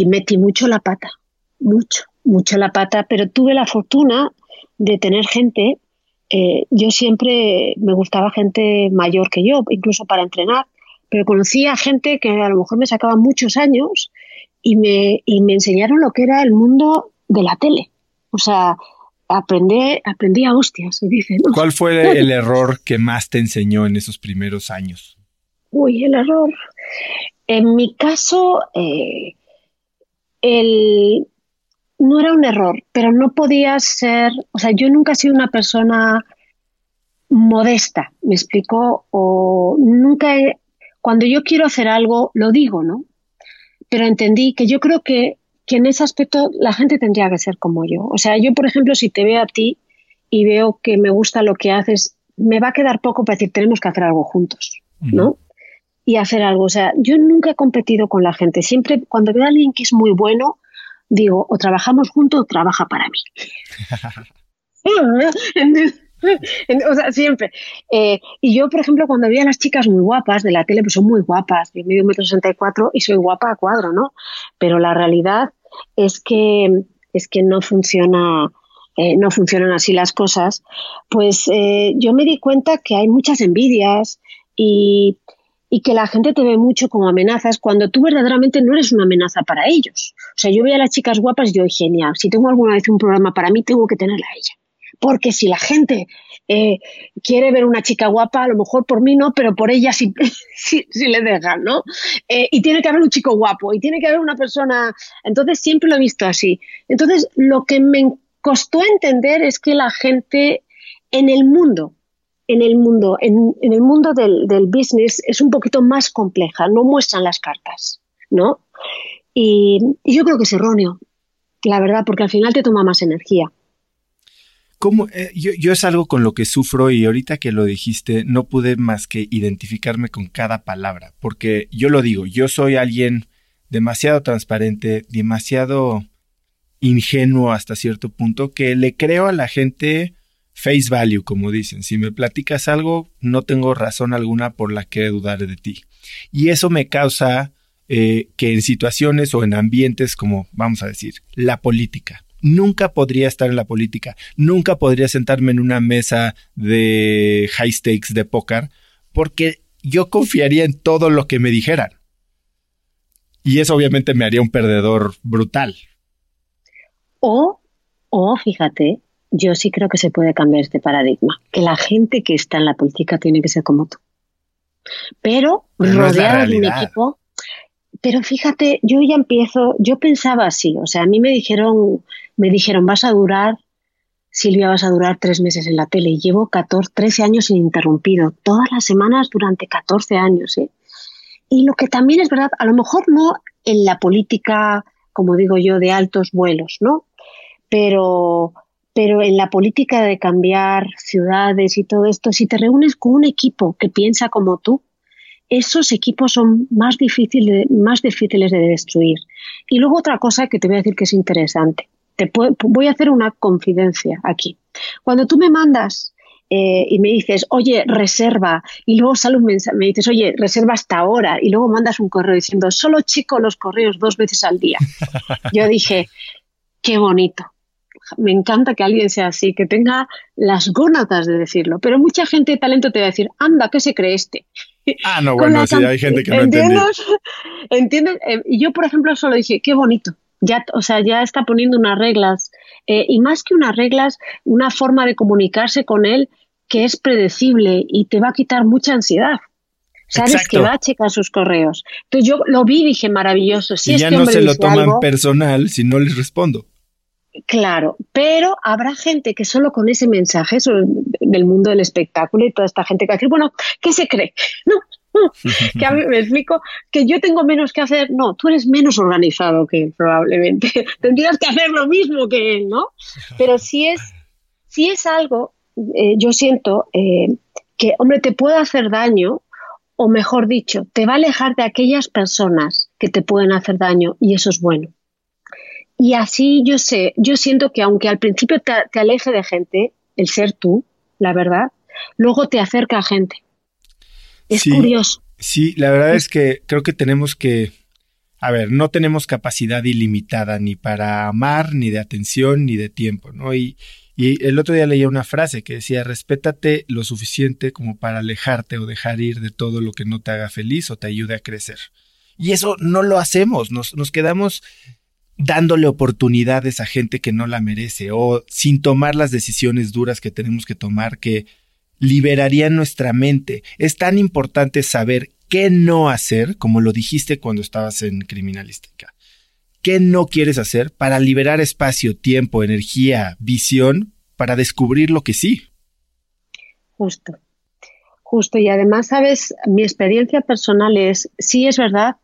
metí mucho la pata, mucho, mucho la pata, pero tuve la fortuna de tener gente, eh, yo siempre me gustaba gente mayor que yo, incluso para entrenar, pero conocía gente que a lo mejor me sacaba muchos años y me, y me enseñaron lo que era el mundo de la tele. O sea, aprendí, aprendí a hostias, se dice. ¿Cuál fue el error que más te enseñó en esos primeros años? Uy, el error. En mi caso, eh, el, no era un error, pero no podía ser, o sea, yo nunca he sido una persona modesta, me explico, o nunca he, cuando yo quiero hacer algo, lo digo, ¿no? Pero entendí que yo creo que que en ese aspecto la gente tendría que ser como yo. O sea, yo, por ejemplo, si te veo a ti y veo que me gusta lo que haces, me va a quedar poco para decir, tenemos que hacer algo juntos, ¿no? Y hacer algo. O sea, yo nunca he competido con la gente. Siempre, cuando veo a alguien que es muy bueno, digo, o trabajamos juntos o trabaja para mí. o sea, siempre. Eh, y yo, por ejemplo, cuando vi a las chicas muy guapas de la tele, pues son muy guapas. Yo mido un metro sesenta y cuatro y soy guapa a cuadro, ¿no? Pero la realidad es que, es que no funciona. Eh, no funcionan así las cosas, pues eh, yo me di cuenta que hay muchas envidias y, y que la gente te ve mucho como amenazas cuando tú verdaderamente no eres una amenaza para ellos. O sea, yo veía a las chicas guapas y yo, genial, si tengo alguna vez un programa para mí, tengo que tenerla a ella. Porque si la gente eh, quiere ver una chica guapa, a lo mejor por mí no, pero por ella sí, sí, le dejan, ¿no? Eh, y tiene que haber un chico guapo, y tiene que haber una persona. Entonces siempre lo he visto así. Entonces, lo que me costó entender es que la gente en el mundo, en el mundo, en, el mundo del, business es un poquito más compleja, no muestran las cartas, ¿no? y yo creo que es erróneo, la verdad, porque al final te toma más energía. ¿Cómo, eh, yo, es algo con lo que sufro y ahorita que lo dijiste no pude más que identificarme con cada palabra, porque yo lo digo, yo soy alguien demasiado transparente, demasiado ingenuo hasta cierto punto, que le creo a la gente face value, como dicen. Si me platicas algo, no tengo razón alguna por la que dudar de ti. Y eso me causa eh, que en situaciones o en ambientes como, vamos a decir, la política, nunca podría estar en la política, nunca podría sentarme en una mesa de high stakes de póker, porque yo confiaría en todo lo que me dijeran. Y eso obviamente me haría un perdedor brutal. O, o fíjate, yo sí creo que se puede cambiar este paradigma, que la gente que está en la política tiene que ser como tú. Pero, rodeado de un equipo pero fíjate, yo ya empiezo, yo pensaba así, o sea, a mí me dijeron, me dijeron, vas a durar Silvia, vas a durar tres meses en la tele. Y llevo 14, 13 años ininterrumpido, todas las semanas durante 14 años. ¿eh? Y lo que también es verdad, a lo mejor no en la política, como digo yo, de altos vuelos, ¿no? Pero, pero en la política de cambiar ciudades y todo esto, si te reúnes con un equipo que piensa como tú, esos equipos son más difíciles, más difíciles de destruir. Y luego otra cosa que te voy a decir que es interesante. Te voy a hacer una confidencia aquí. Cuando tú me mandas eh, y me dices, oye, reserva, y luego sale un mensaje, me dices, oye, reserva hasta ahora, y luego mandas un correo diciendo, solo chico los correos dos veces al día. Yo dije, qué bonito. Me encanta que alguien sea así, que tenga las gónadas de decirlo. Pero mucha gente de talento te va a decir, anda, ¿qué se cree este? Ah, no, bueno, sí, hay gente que no entiende. ¿Entiendes? Eh, yo, por ejemplo, solo dije, qué bonito. Ya, o sea, ya está poniendo unas reglas eh, y más que unas reglas, una forma de comunicarse con él que es predecible y te va a quitar mucha ansiedad. Sabes que va a checar sus correos. Entonces yo lo vi y dije, maravilloso. Si y ya no se lo toman personal si no les respondo. Claro, pero habrá gente que solo con ese mensaje del mundo del espectáculo y toda esta gente que va a decir, bueno, ¿qué se cree? No, que a mí me explico que yo tengo menos que hacer. No, tú eres menos organizado que él, probablemente. Tendrías que hacer lo mismo que él, ¿no? Pero si es, si es algo, eh, yo siento eh, que, hombre, te puede hacer daño, o mejor dicho, te va a alejar de aquellas personas que te pueden hacer daño, y eso es bueno. Y así yo sé, yo siento que aunque al principio te, te aleje de gente, el ser tú, la verdad, luego te acerca a gente es curioso. Sí, la verdad es que creo que tenemos que, a ver, no tenemos capacidad ilimitada ni para amar, ni de atención, ni de tiempo, ¿no? Y, y el otro día leía una frase que decía, respétate lo suficiente como para alejarte o dejar ir de todo lo que no te haga feliz o te ayude a crecer. Y eso no lo hacemos, nos, nos quedamos dándole oportunidades a gente que no la merece o sin tomar las decisiones duras que tenemos que tomar que liberaría nuestra mente. Es tan importante saber qué no hacer, como lo dijiste cuando estabas en criminalística. ¿Qué no quieres hacer para liberar espacio, tiempo, energía, visión para descubrir lo que sí? Justo, justo. Y además, sabes, mi experiencia personal es, sí es verdad,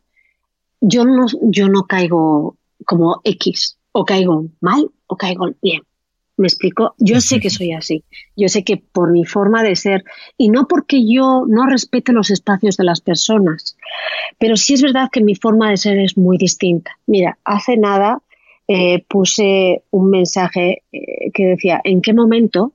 yo no, yo no caigo como X, o caigo mal o caigo bien. ¿Me explico? Yo sé que soy así. Yo sé que por mi forma de ser, y no porque yo no respete los espacios de las personas, pero sí es verdad que mi forma de ser es muy distinta. Mira, hace nada eh, puse un mensaje eh, que decía, ¿en qué momento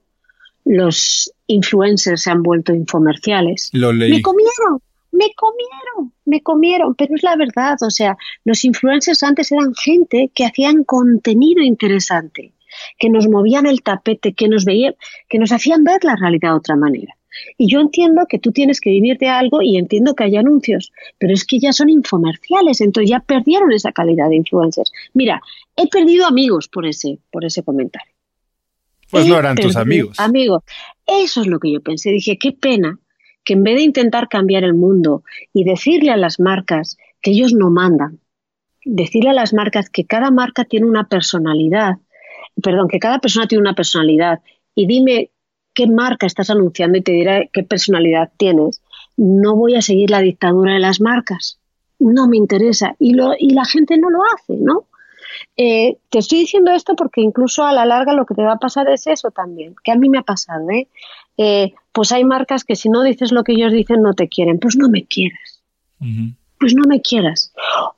los influencers se han vuelto infomerciales? Lo leí. Me comieron, me comieron, me comieron, pero es la verdad, o sea, los influencers antes eran gente que hacían contenido interesante que nos movían el tapete, que nos veían, que nos hacían ver la realidad de otra manera. Y yo entiendo que tú tienes que vivir de algo y entiendo que hay anuncios, pero es que ya son infomerciales, entonces ya perdieron esa calidad de influencers. Mira, he perdido amigos por ese, por ese comentario. Pues no eran tus amigos. Amigos. Eso es lo que yo pensé. Dije, qué pena que en vez de intentar cambiar el mundo y decirle a las marcas que ellos no mandan, decirle a las marcas que cada marca tiene una personalidad perdón, que cada persona tiene una personalidad y dime qué marca estás anunciando y te diré qué personalidad tienes. No voy a seguir la dictadura de las marcas. No me interesa. Y, la gente no lo hace, ¿no? Eh, te estoy diciendo esto porque incluso a la larga lo que te va a pasar es eso también, que a mí me ha pasado, ¿eh? Eh pues hay marcas que si no dices lo que ellos dicen no te quieren, pues no me quieras. Pues no me quieras.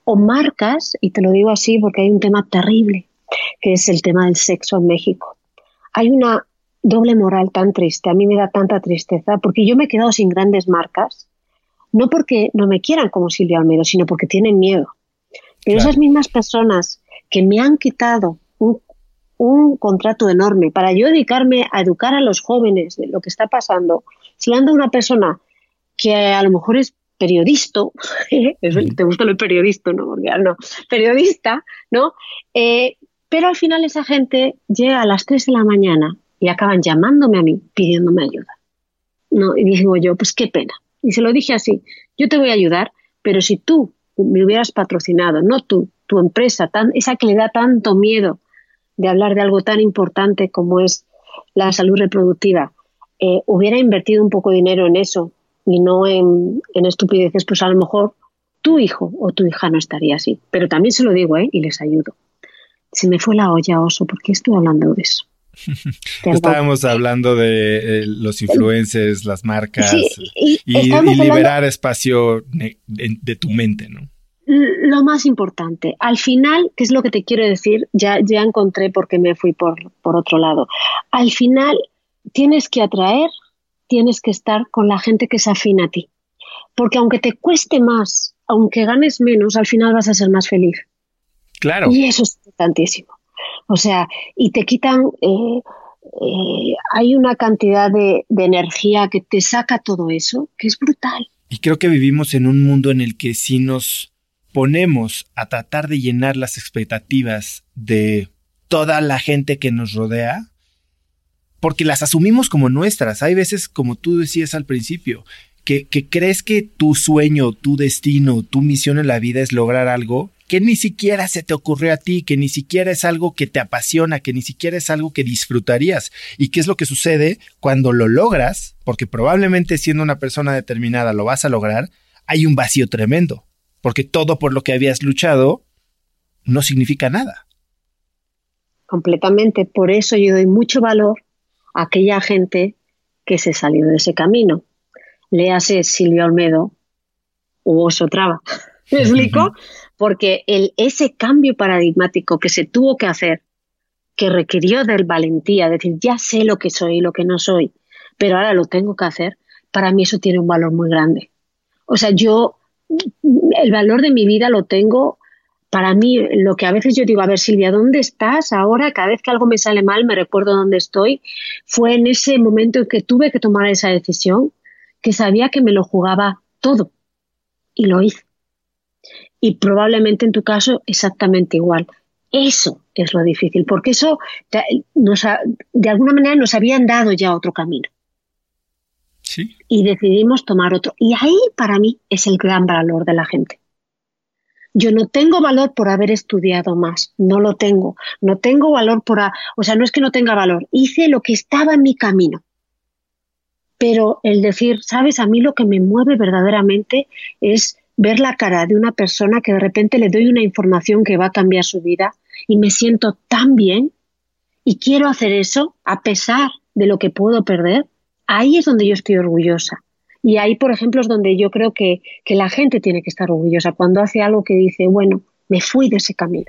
O marcas, y te lo digo así porque hay un tema terrible, que es el tema del sexo en México. Hay una doble moral tan triste, a mí me da tanta tristeza, porque yo me he quedado sin grandes marcas, no porque no me quieran como Silvia Almedo, sino porque tienen miedo. Pero esas mismas personas que me han quitado un, un, contrato enorme para yo dedicarme a educar a los jóvenes de lo que está pasando, si anda una persona que a lo mejor es periodista, te gusta el periodista, ¿no? Porque, no, periodista, ¿no? Eh, pero al final esa gente llega a las 3 de la mañana y acaban llamándome a mí pidiéndome ayuda. No, y digo yo, pues qué pena. Y se lo dije así, yo te voy a ayudar, pero si tú me hubieras patrocinado, no tú, tu empresa, tan, esa que le da tanto miedo de hablar de algo tan importante como es la salud reproductiva, eh, hubiera invertido un poco de dinero en eso y no en, en, estupideces, pues a lo mejor tu hijo o tu hija no estaría así. Pero también se lo digo, ¿eh? Y les ayudo. Se me fue la olla, oso, ¿por qué estoy hablando de eso? Estábamos hablando de eh, los influencers, las marcas y, liberar espacio de, tu mente, ¿no? Lo más importante, al final, ¿qué es lo que te quiero decir? Ya, ya encontré por qué me fui por, por otro lado. Al final, tienes que atraer, tienes que estar con la gente que se afina a ti. Porque aunque te cueste más, aunque ganes menos, al final vas a ser más feliz. Claro. Y eso es importantísimo. O sea, y te quitan, eh, eh, hay una cantidad de, de energía que te saca todo eso, que es brutal. Y creo que vivimos en un mundo en el que si nos ponemos a tratar de llenar las expectativas de toda la gente que nos rodea, porque las asumimos como nuestras. Hay veces, como tú decías al principio, que, que, crees que tu sueño, tu destino, tu misión en la vida es lograr algo que ni siquiera se te ocurrió a ti, que ni siquiera es algo que te apasiona, que ni siquiera es algo que disfrutarías. ¿Y qué es lo que sucede cuando lo logras? Porque probablemente siendo una persona determinada lo vas a lograr, hay un vacío tremendo, porque todo por lo que habías luchado no significa nada. Completamente, por eso yo doy mucho valor a aquella gente que se salió de ese camino. Léase Silvia Olmedo o Oso Traba. ¿Me explico? porque el, ese cambio paradigmático que se tuvo que hacer, que requirió del valentía, decir, ya sé lo que soy y lo que no soy, pero ahora lo tengo que hacer, para mí eso tiene un valor muy grande. O sea, yo, el valor de mi vida lo tengo, para mí, lo que a veces yo digo, a ver Silvia, ¿dónde estás ahora? Cada vez que algo me sale mal, me recuerdo dónde estoy. Fue en ese momento en que tuve que tomar esa decisión, que sabía que me lo jugaba todo. Y lo hice y probablemente en tu caso exactamente igual. Eso es lo difícil, porque eso nos de alguna manera nos habían dado ya otro camino. Y decidimos tomar otro. Y ahí para mí es el gran valor de la gente. Yo no tengo valor por haber estudiado más, no lo tengo. No tengo valor por, o sea, no es que no tenga valor, hice lo que estaba en mi camino. Pero el decir, sabes, a mí lo que me mueve verdaderamente es ver la cara de una persona que de repente le doy una información que va a cambiar su vida y me siento tan bien y quiero hacer eso a pesar de lo que puedo perder, ahí es donde yo estoy orgullosa. Y ahí, por ejemplo, es donde yo creo que, que la gente tiene que estar orgullosa, cuando hace algo que dice, bueno, me fui de ese camino.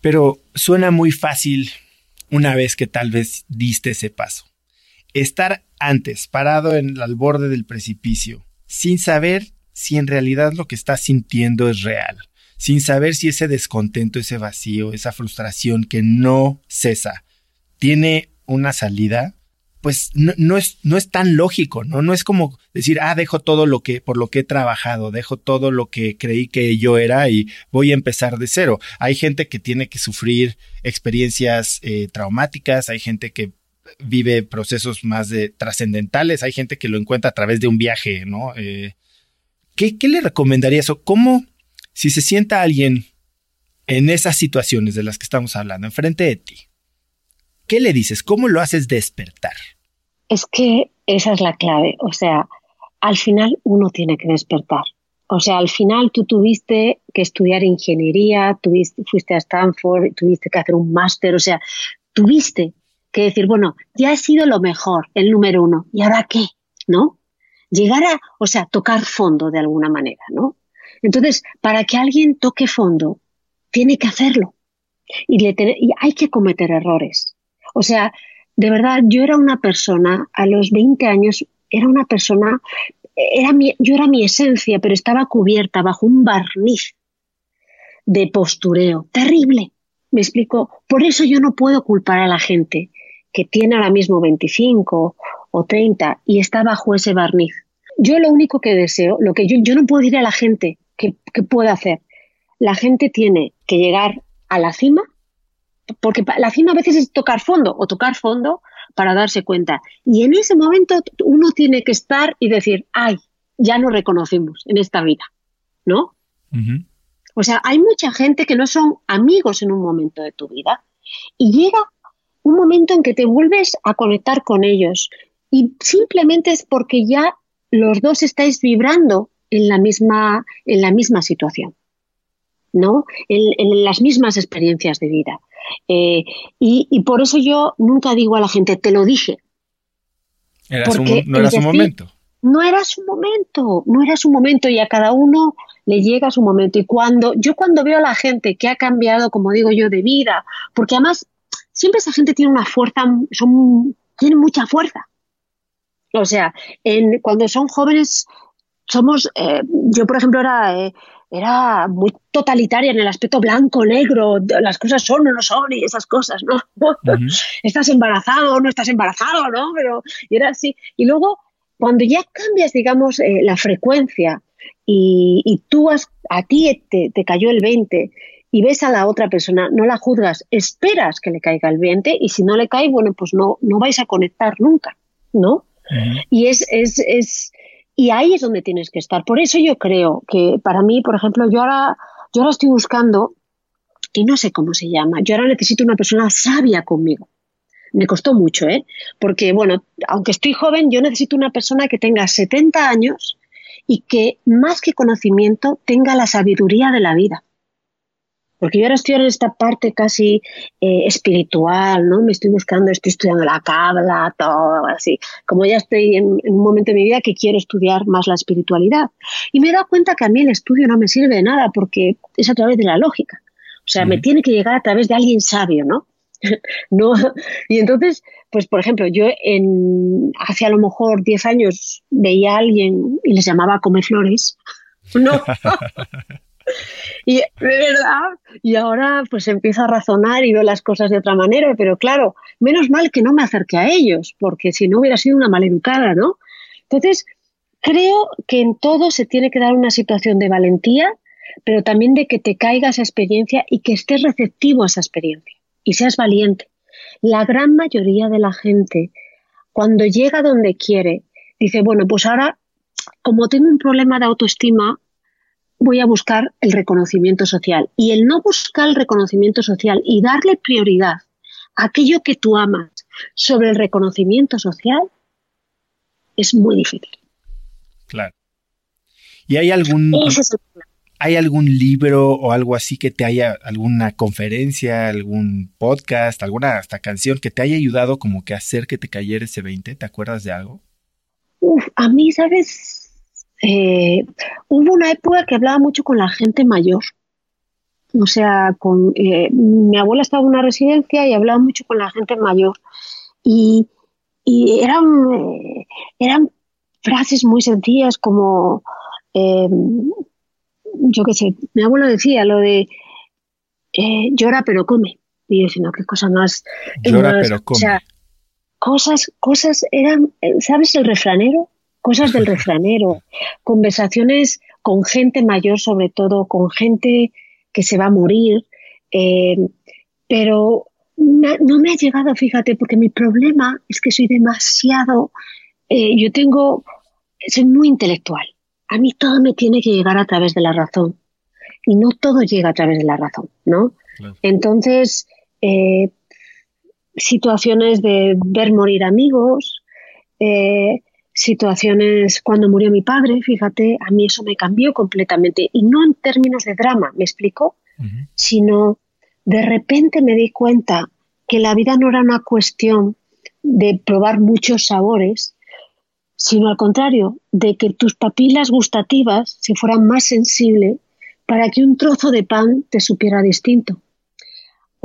Pero suena muy fácil una vez que tal vez diste ese paso. Estar antes, parado en, al borde del precipicio, sin saber si en realidad lo que estás sintiendo es real, sin saber si ese descontento, ese vacío, esa frustración que no cesa, tiene una salida, pues no, es, no es tan lógico, ¿no? No es como decir, ah, dejo todo lo que, por lo que he trabajado, dejo todo lo que creí que yo era y voy a empezar de cero. Hay gente que tiene que sufrir experiencias eh, traumáticas, hay gente que vive procesos más de trascendentales, hay gente que lo encuentra a través de un viaje, ¿no? Eh, ¿Qué, le recomendaría eso? ¿Cómo, si se sienta alguien en esas situaciones de las que estamos hablando, enfrente de ti, ¿qué le dices? ¿Cómo lo haces despertar? Es que esa es la clave. O sea, al final uno tiene que despertar. O sea, al final tú tuviste que estudiar ingeniería, tuviste, fuiste a Stanford, tuviste que hacer un máster, o sea, tuviste que decir, bueno, ya he sido lo mejor, el número uno, ¿y ahora qué? ¿No? llegar a, o sea, tocar fondo de alguna manera, ¿no? Entonces, para que alguien toque fondo, tiene que hacerlo. Y, y hay que cometer errores. O sea, de verdad, yo era una persona, a los 20 años, era una persona, era mi, yo era mi esencia, pero estaba cubierta bajo un barniz de postureo terrible. Me explico. Por eso yo no puedo culpar a la gente que tiene ahora mismo 25 o 30 y está bajo ese barniz. Yo lo único que deseo, lo que yo, yo no puedo decir a la gente que, puede hacer. La gente tiene que llegar a la cima, porque la cima a veces es tocar fondo o tocar fondo para darse cuenta. Y en ese momento uno tiene que estar y decir, ay, ya nos reconocimos en esta vida, ¿no? O sea, hay mucha gente que no son amigos en un momento de tu vida y llega un momento en que te vuelves a conectar con ellos. Y simplemente es porque ya los dos estáis vibrando en la misma, en la misma situación, ¿no? En, las mismas experiencias de vida. Eh, y, por eso yo nunca digo a la gente, te lo dije. no era su momento. No era su momento, no era su momento y a cada uno le llega su momento. Y cuando yo cuando veo a la gente que ha cambiado, como digo yo, de vida, porque además siempre esa gente tiene una fuerza, son, tiene mucha fuerza. O sea, en, cuando son jóvenes somos, eh, yo por ejemplo era, eh, era muy totalitaria en el aspecto blanco, negro, las cosas son o no son y esas cosas, ¿no? estás embarazado o no estás embarazado, ¿no? Pero era así. Y luego, cuando ya cambias, digamos, eh, la frecuencia y, y, tú has, a ti te, te cayó el 20 y ves a la otra persona, no la juzgas, esperas que le caiga el 20 y si no le cae, bueno, pues no, no vais a conectar nunca, ¿no? Y es, es, es, y ahí es donde tienes que estar. Por eso yo creo que para mí, por ejemplo, yo ahora, yo ahora estoy buscando, y no sé cómo se llama, yo ahora necesito una persona sabia conmigo. Me costó mucho, ¿eh? Porque, bueno, aunque estoy joven, yo necesito una persona que tenga 70 años y que, más que conocimiento, tenga la sabiduría de la vida porque yo ahora estoy en esta parte casi eh, espiritual, ¿no? Me estoy buscando, estoy estudiando la cabla, todo así. Como ya estoy en, un momento de mi vida que quiero estudiar más la espiritualidad. Y me he dado cuenta que a mí el estudio no me sirve de nada porque es a través de la lógica. O sea, me tiene que llegar a través de alguien sabio, ¿no? no y entonces, pues por ejemplo, yo en hace a lo mejor 10 años veía a alguien y les llamaba come flores. No. Y de verdad, y ahora pues empiezo a razonar y veo las cosas de otra manera, pero claro, menos mal que no me acerqué a ellos, porque si no hubiera sido una maleducada, ¿no? Entonces, creo que en todo se tiene que dar una situación de valentía, pero también de que te caiga esa experiencia y que estés receptivo a esa experiencia y seas valiente. La gran mayoría de la gente, cuando llega donde quiere, dice, bueno, pues ahora, como tengo un problema de autoestima, voy a buscar el reconocimiento social. Y el no buscar el reconocimiento social y darle prioridad a aquello que tú amas sobre el reconocimiento social es muy difícil. Claro. ¿Y hay algún, hay algún libro o algo así que te haya, alguna conferencia, algún podcast, alguna hasta canción que te haya ayudado como que a hacer que te cayera ese 20? ¿Te acuerdas de algo? Uf, a mí, ¿sabes? Eh, hubo una época que hablaba mucho con la gente mayor. O sea, con, eh, mi abuela estaba en una residencia y hablaba mucho con la gente mayor. Y, eran, eh, eran frases muy sencillas como, yo qué sé, mi abuelo decía lo de llora pero come. Y yo decía, qué cosa más. Llora pero come. O sea, cosas, cosas eran, ¿sabes el refranero? Cosas del refranero, conversaciones con gente mayor sobre todo, con gente que se va a morir, eh, pero no me ha llegado, fíjate, porque mi problema es que soy demasiado, eh, yo tengo, soy muy intelectual, a mí todo me tiene que llegar a través de la razón. Y no todo llega a través de la razón, ¿no? Entonces, eh, situaciones de ver morir amigos, situaciones cuando murió mi padre, fíjate, a mí eso me cambió completamente. Y no en términos de drama, ¿me explico? Sino de repente me di cuenta que la vida no era una cuestión de probar muchos sabores, sino al contrario, de que tus papilas gustativas se fueran más sensibles para que un trozo de pan te supiera distinto.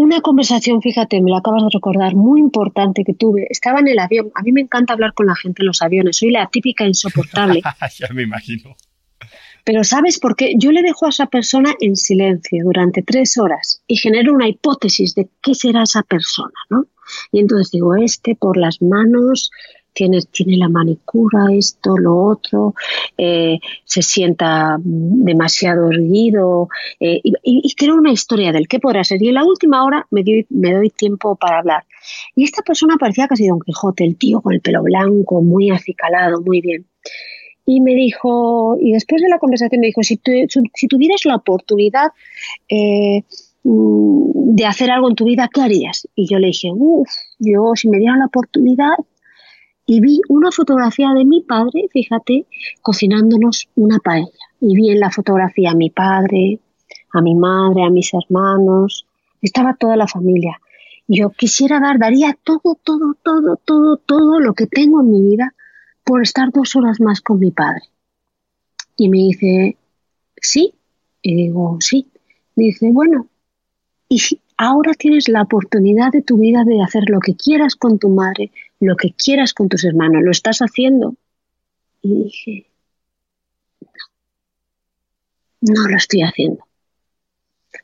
Una conversación, fíjate, me lo acabas de recordar, muy importante que tuve. Estaba en el avión. A mí me encanta hablar con la gente en los aviones. Soy la típica insoportable. ya me imagino. Pero ¿sabes por qué? Yo le dejo a esa persona en silencio durante tres horas y genero una hipótesis de qué será esa persona, ¿no? Y entonces digo, este por las manos tiene, tiene la manicura, esto, lo otro, eh, se sienta demasiado erguido eh, y, creo una historia del qué podrá ser. Y en la última hora me, me doy tiempo para hablar. Y esta persona parecía casi Don Quijote, el tío con el pelo blanco, muy acicalado, muy bien. Y me dijo, y después de la conversación me dijo, si, si tuvieras la oportunidad eh, mm, de hacer algo en tu vida, ¿qué harías? Y yo le dije, uff, yo si me dieran la oportunidad y vi una fotografía de mi padre, fíjate, cocinándonos una paella. Y vi en la fotografía a mi padre, a mi madre, a mis hermanos, estaba toda la familia. Yo quisiera dar, daría todo, todo, todo, todo, todo lo que tengo en mi vida por estar dos horas más con mi padre. Y me dice, sí. Y digo, sí. Dice, bueno, y ahora tienes la oportunidad de tu vida de hacer lo que quieras con tu madre, lo que quieras con tus hermanos. ¿Lo estás haciendo? Y dije, no, no lo estoy haciendo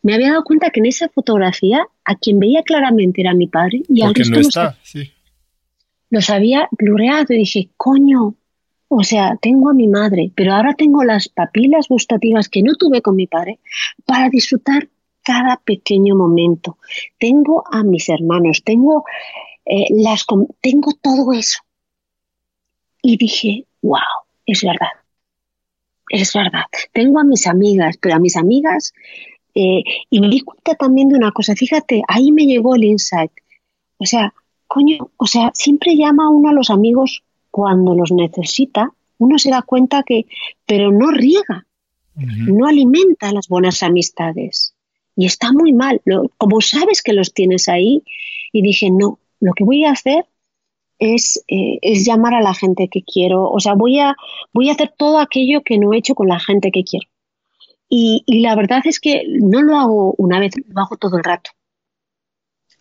me había dado cuenta que en esa fotografía a quien veía claramente era mi padre y al resto no está, sí. los había blureado y dije, coño, o sea, tengo a mi madre, pero ahora tengo las papilas gustativas que no tuve con mi padre para disfrutar cada pequeño momento. Tengo a mis hermanos, tengo eh, las tengo todo eso. Y dije, wow, es verdad. Es verdad. Tengo a mis amigas, pero a mis amigas eh, y me di cuenta también de una cosa, fíjate, ahí me llegó el insight. O sea, coño, o sea, siempre llama uno a los amigos cuando los necesita, uno se da cuenta que, pero no riega, no alimenta las buenas amistades. Y está muy mal, como sabes que los tienes ahí, y dije, no, lo que voy a hacer es, eh, es llamar a la gente que quiero, o sea, voy a, voy a hacer todo aquello que no he hecho con la gente que quiero. Y, la verdad es que no lo hago una vez, lo hago todo el rato.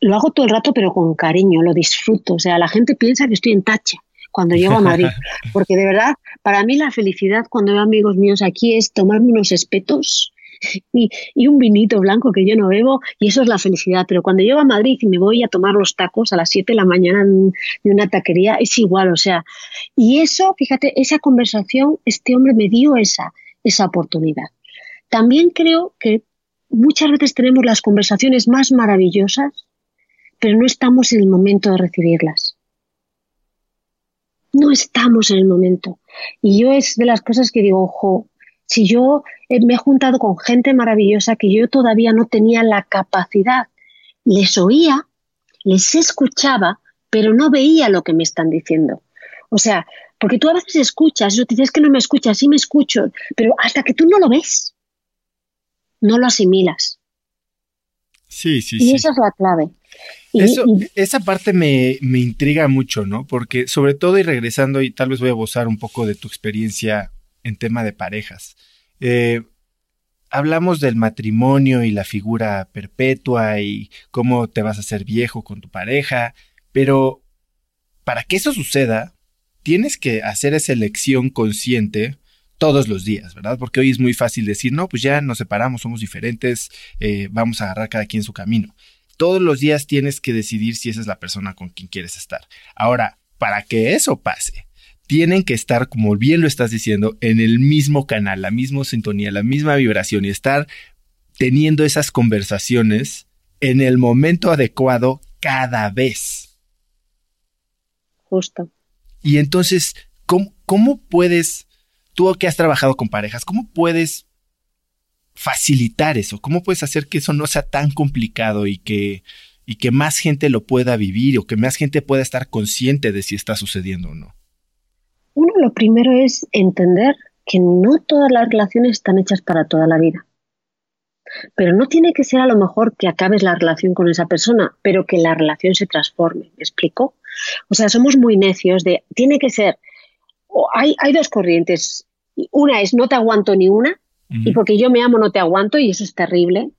Lo hago todo el rato, pero con cariño, lo disfruto. O sea, la gente piensa que estoy en tacha cuando llego a Madrid. Porque de verdad, para mí la felicidad cuando veo amigos míos aquí es tomarme unos espetos y, un vinito blanco que yo no bebo, y eso es la felicidad. Pero cuando llego a Madrid y me voy a tomar los tacos a las 7 de la mañana en, una taquería, es igual, o sea. Y eso, fíjate, esa conversación, este hombre me dio esa, esa oportunidad. También creo que muchas veces tenemos las conversaciones más maravillosas, pero no estamos en el momento de recibirlas. No estamos en el momento. Y yo es de las cosas que digo, ojo, si yo eh, me he juntado con gente maravillosa que yo todavía no tenía la capacidad, les oía, les escuchaba, pero no veía lo que me están diciendo. O sea, porque tú a veces escuchas, yo te dices que no me escuchas, sí me escucho, pero hasta que tú no lo ves, no lo asimilas. Sí, sí, y esa es la clave. esa parte me, intriga mucho, ¿no? Porque sobre todo y regresando, y tal vez voy a gozar un poco de tu experiencia en tema de parejas. Eh, hablamos del matrimonio y la figura perpetua y cómo te vas a hacer viejo con tu pareja, pero para que eso suceda, tienes que hacer esa elección consciente todos los días, ¿verdad? Porque hoy es muy fácil decir, no, pues ya nos separamos, somos diferentes, eh, vamos a agarrar cada quien su camino. Todos los días tienes que decidir si esa es la persona con quien quieres estar. Ahora, para que eso pase, tienen que estar, como bien lo estás diciendo, en el mismo canal, la misma sintonía, la misma vibración y estar teniendo esas conversaciones en el momento adecuado cada vez. Justo. Y entonces, ¿cómo, cómo puedes tú que has trabajado con parejas, ¿cómo puedes facilitar eso? ¿Cómo puedes hacer que eso no sea tan complicado y que, y que más gente lo pueda vivir o que más gente pueda estar consciente de si está sucediendo o no? Uno, lo primero es entender que no todas las relaciones están hechas para toda la vida. Pero no tiene que ser a lo mejor que acabes la relación con esa persona, pero que la relación se transforme. ¿Me explico? O sea, somos muy necios de, tiene que ser, hay, hay dos corrientes, una es no te aguanto ni una, y porque yo me amo no te aguanto, y eso es terrible,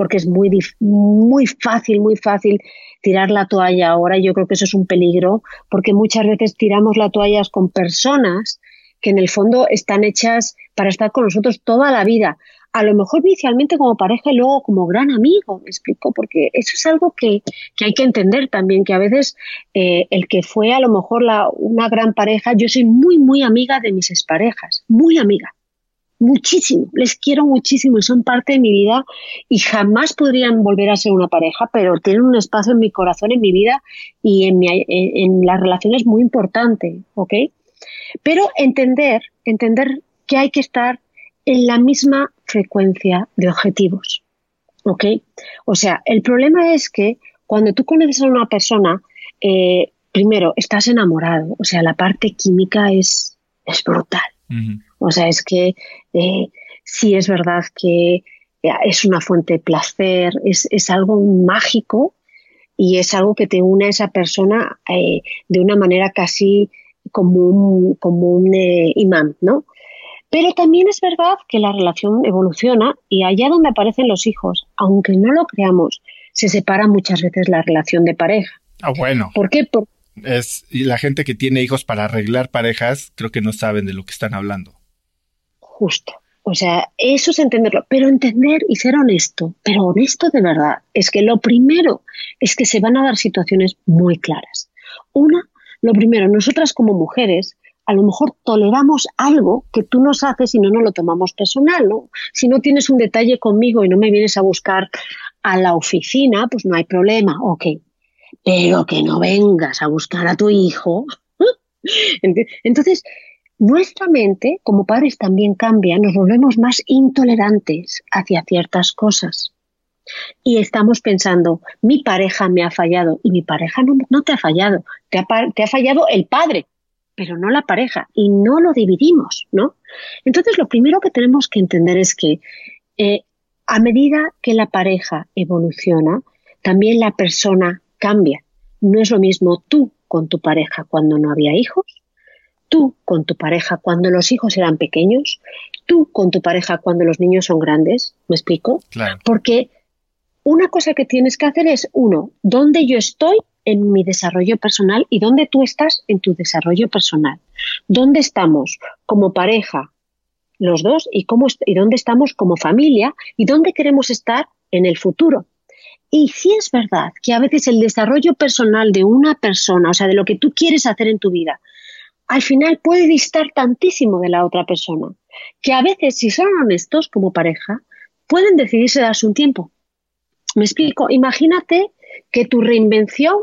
porque es muy, muy fácil, muy fácil tirar la toalla ahora. Yo creo que eso es un peligro, porque muchas veces tiramos la toalla con personas que en el fondo están hechas para estar con nosotros toda la vida a lo mejor inicialmente como pareja y luego como gran amigo, me explico, porque eso es algo que, hay que entender también, que a veces eh, el que fue a lo mejor la, una gran pareja, yo soy muy, muy amiga de mis exparejas, muy amiga, muchísimo, les quiero muchísimo y son parte de mi vida y jamás podrían volver a ser una pareja, pero tienen un espacio en mi corazón, en mi vida y en, mi, en, las relaciones muy importante, ¿ok? Pero entender, entender que hay que estar en la misma frecuencia de objetivos. ¿Ok? O sea, el problema es que cuando tú conoces a una persona, eh, primero, estás enamorado, o sea, la parte química es, es brutal. O sea, es que eh, sí es verdad que es una fuente de placer, es, es algo mágico y es algo que te une a esa persona eh, de una manera casi como un, como un eh, imán, ¿no? Pero también es verdad que la relación evoluciona y allá donde aparecen los hijos, aunque no lo creamos, se separa muchas veces la relación de pareja. Ah, bueno. ¿Por qué? es, y la gente que tiene hijos para arreglar parejas, creo que no saben de lo que están hablando. Justo. O sea, eso es entenderlo, pero entender y ser honesto, pero honesto de verdad, es que lo primero es que se van a dar situaciones muy claras. Una, lo primero, nosotras como mujeres, a lo mejor toleramos algo que tú nos haces y no nos lo tomamos personal, ¿no? Si no tienes un detalle conmigo y no me vienes a buscar a la oficina, pues no hay problema, ok. Pero que no vengas a buscar a tu hijo. Entonces, nuestra mente, como padres, también cambia, nos volvemos más intolerantes hacia ciertas cosas. Y estamos pensando, mi pareja me ha fallado y mi pareja no, te ha fallado, te ha, te ha, fallado el padre, pero no la pareja y no lo dividimos, ¿no? Entonces lo primero que tenemos que entender es que eh, a medida que la pareja evoluciona, también la persona cambia. No es lo mismo tú con tu pareja cuando no había hijos tú con tu pareja cuando los hijos eran pequeños, tú con tu pareja cuando los niños son grandes, ¿me explico? Claro. Porque una cosa que tienes que hacer es, uno, dónde yo estoy en mi desarrollo personal y dónde tú estás en tu desarrollo personal. ¿Dónde estamos como pareja los dos y, cómo, y dónde estamos como familia y dónde queremos estar en el futuro? Y si es verdad que a veces el desarrollo personal de una persona, o sea, de lo que tú quieres hacer en tu vida, al final puede distar tantísimo de la otra persona, que a veces, si son honestos como pareja, pueden decidirse darse un tiempo. Me explico, imagínate que tu reinvención,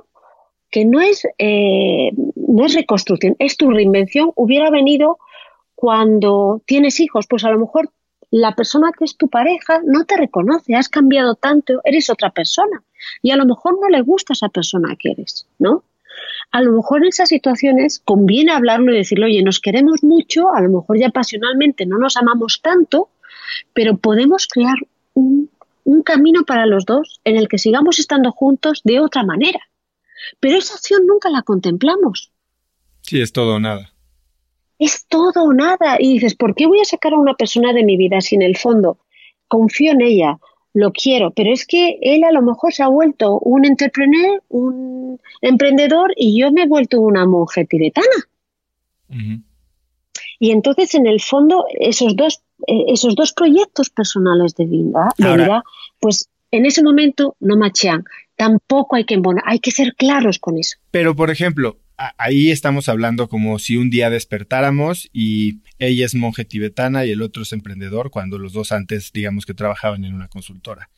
que no es, eh, no es reconstrucción, es tu reinvención, hubiera venido cuando tienes hijos, pues a lo mejor la persona que es tu pareja no te reconoce, has cambiado tanto, eres otra persona y a lo mejor no le gusta esa persona que eres, ¿no? A lo mejor en esas situaciones conviene hablarlo y decirle, oye, nos queremos mucho, a lo mejor ya pasionalmente no nos amamos tanto, pero podemos crear un, camino para los dos en el que sigamos estando juntos de otra manera. Pero esa acción nunca la contemplamos. Sí, es todo o nada. Es todo o nada. Y dices, ¿por qué voy a sacar a una persona de mi vida si en el fondo confío en ella, lo quiero, pero es que él a lo mejor se ha vuelto un entrepreneur, un emprendedor y yo me he vuelto una monje tibetana. Y entonces, en el fondo, esos dos, eh, esos dos proyectos personales de vida, pues en ese momento no machean. Tampoco hay que hay que ser claros con eso. Pero, por ejemplo, ahí estamos hablando como si un día despertáramos y ella es monje tibetana y el otro es emprendedor, cuando los dos antes, digamos que trabajaban en una consultora.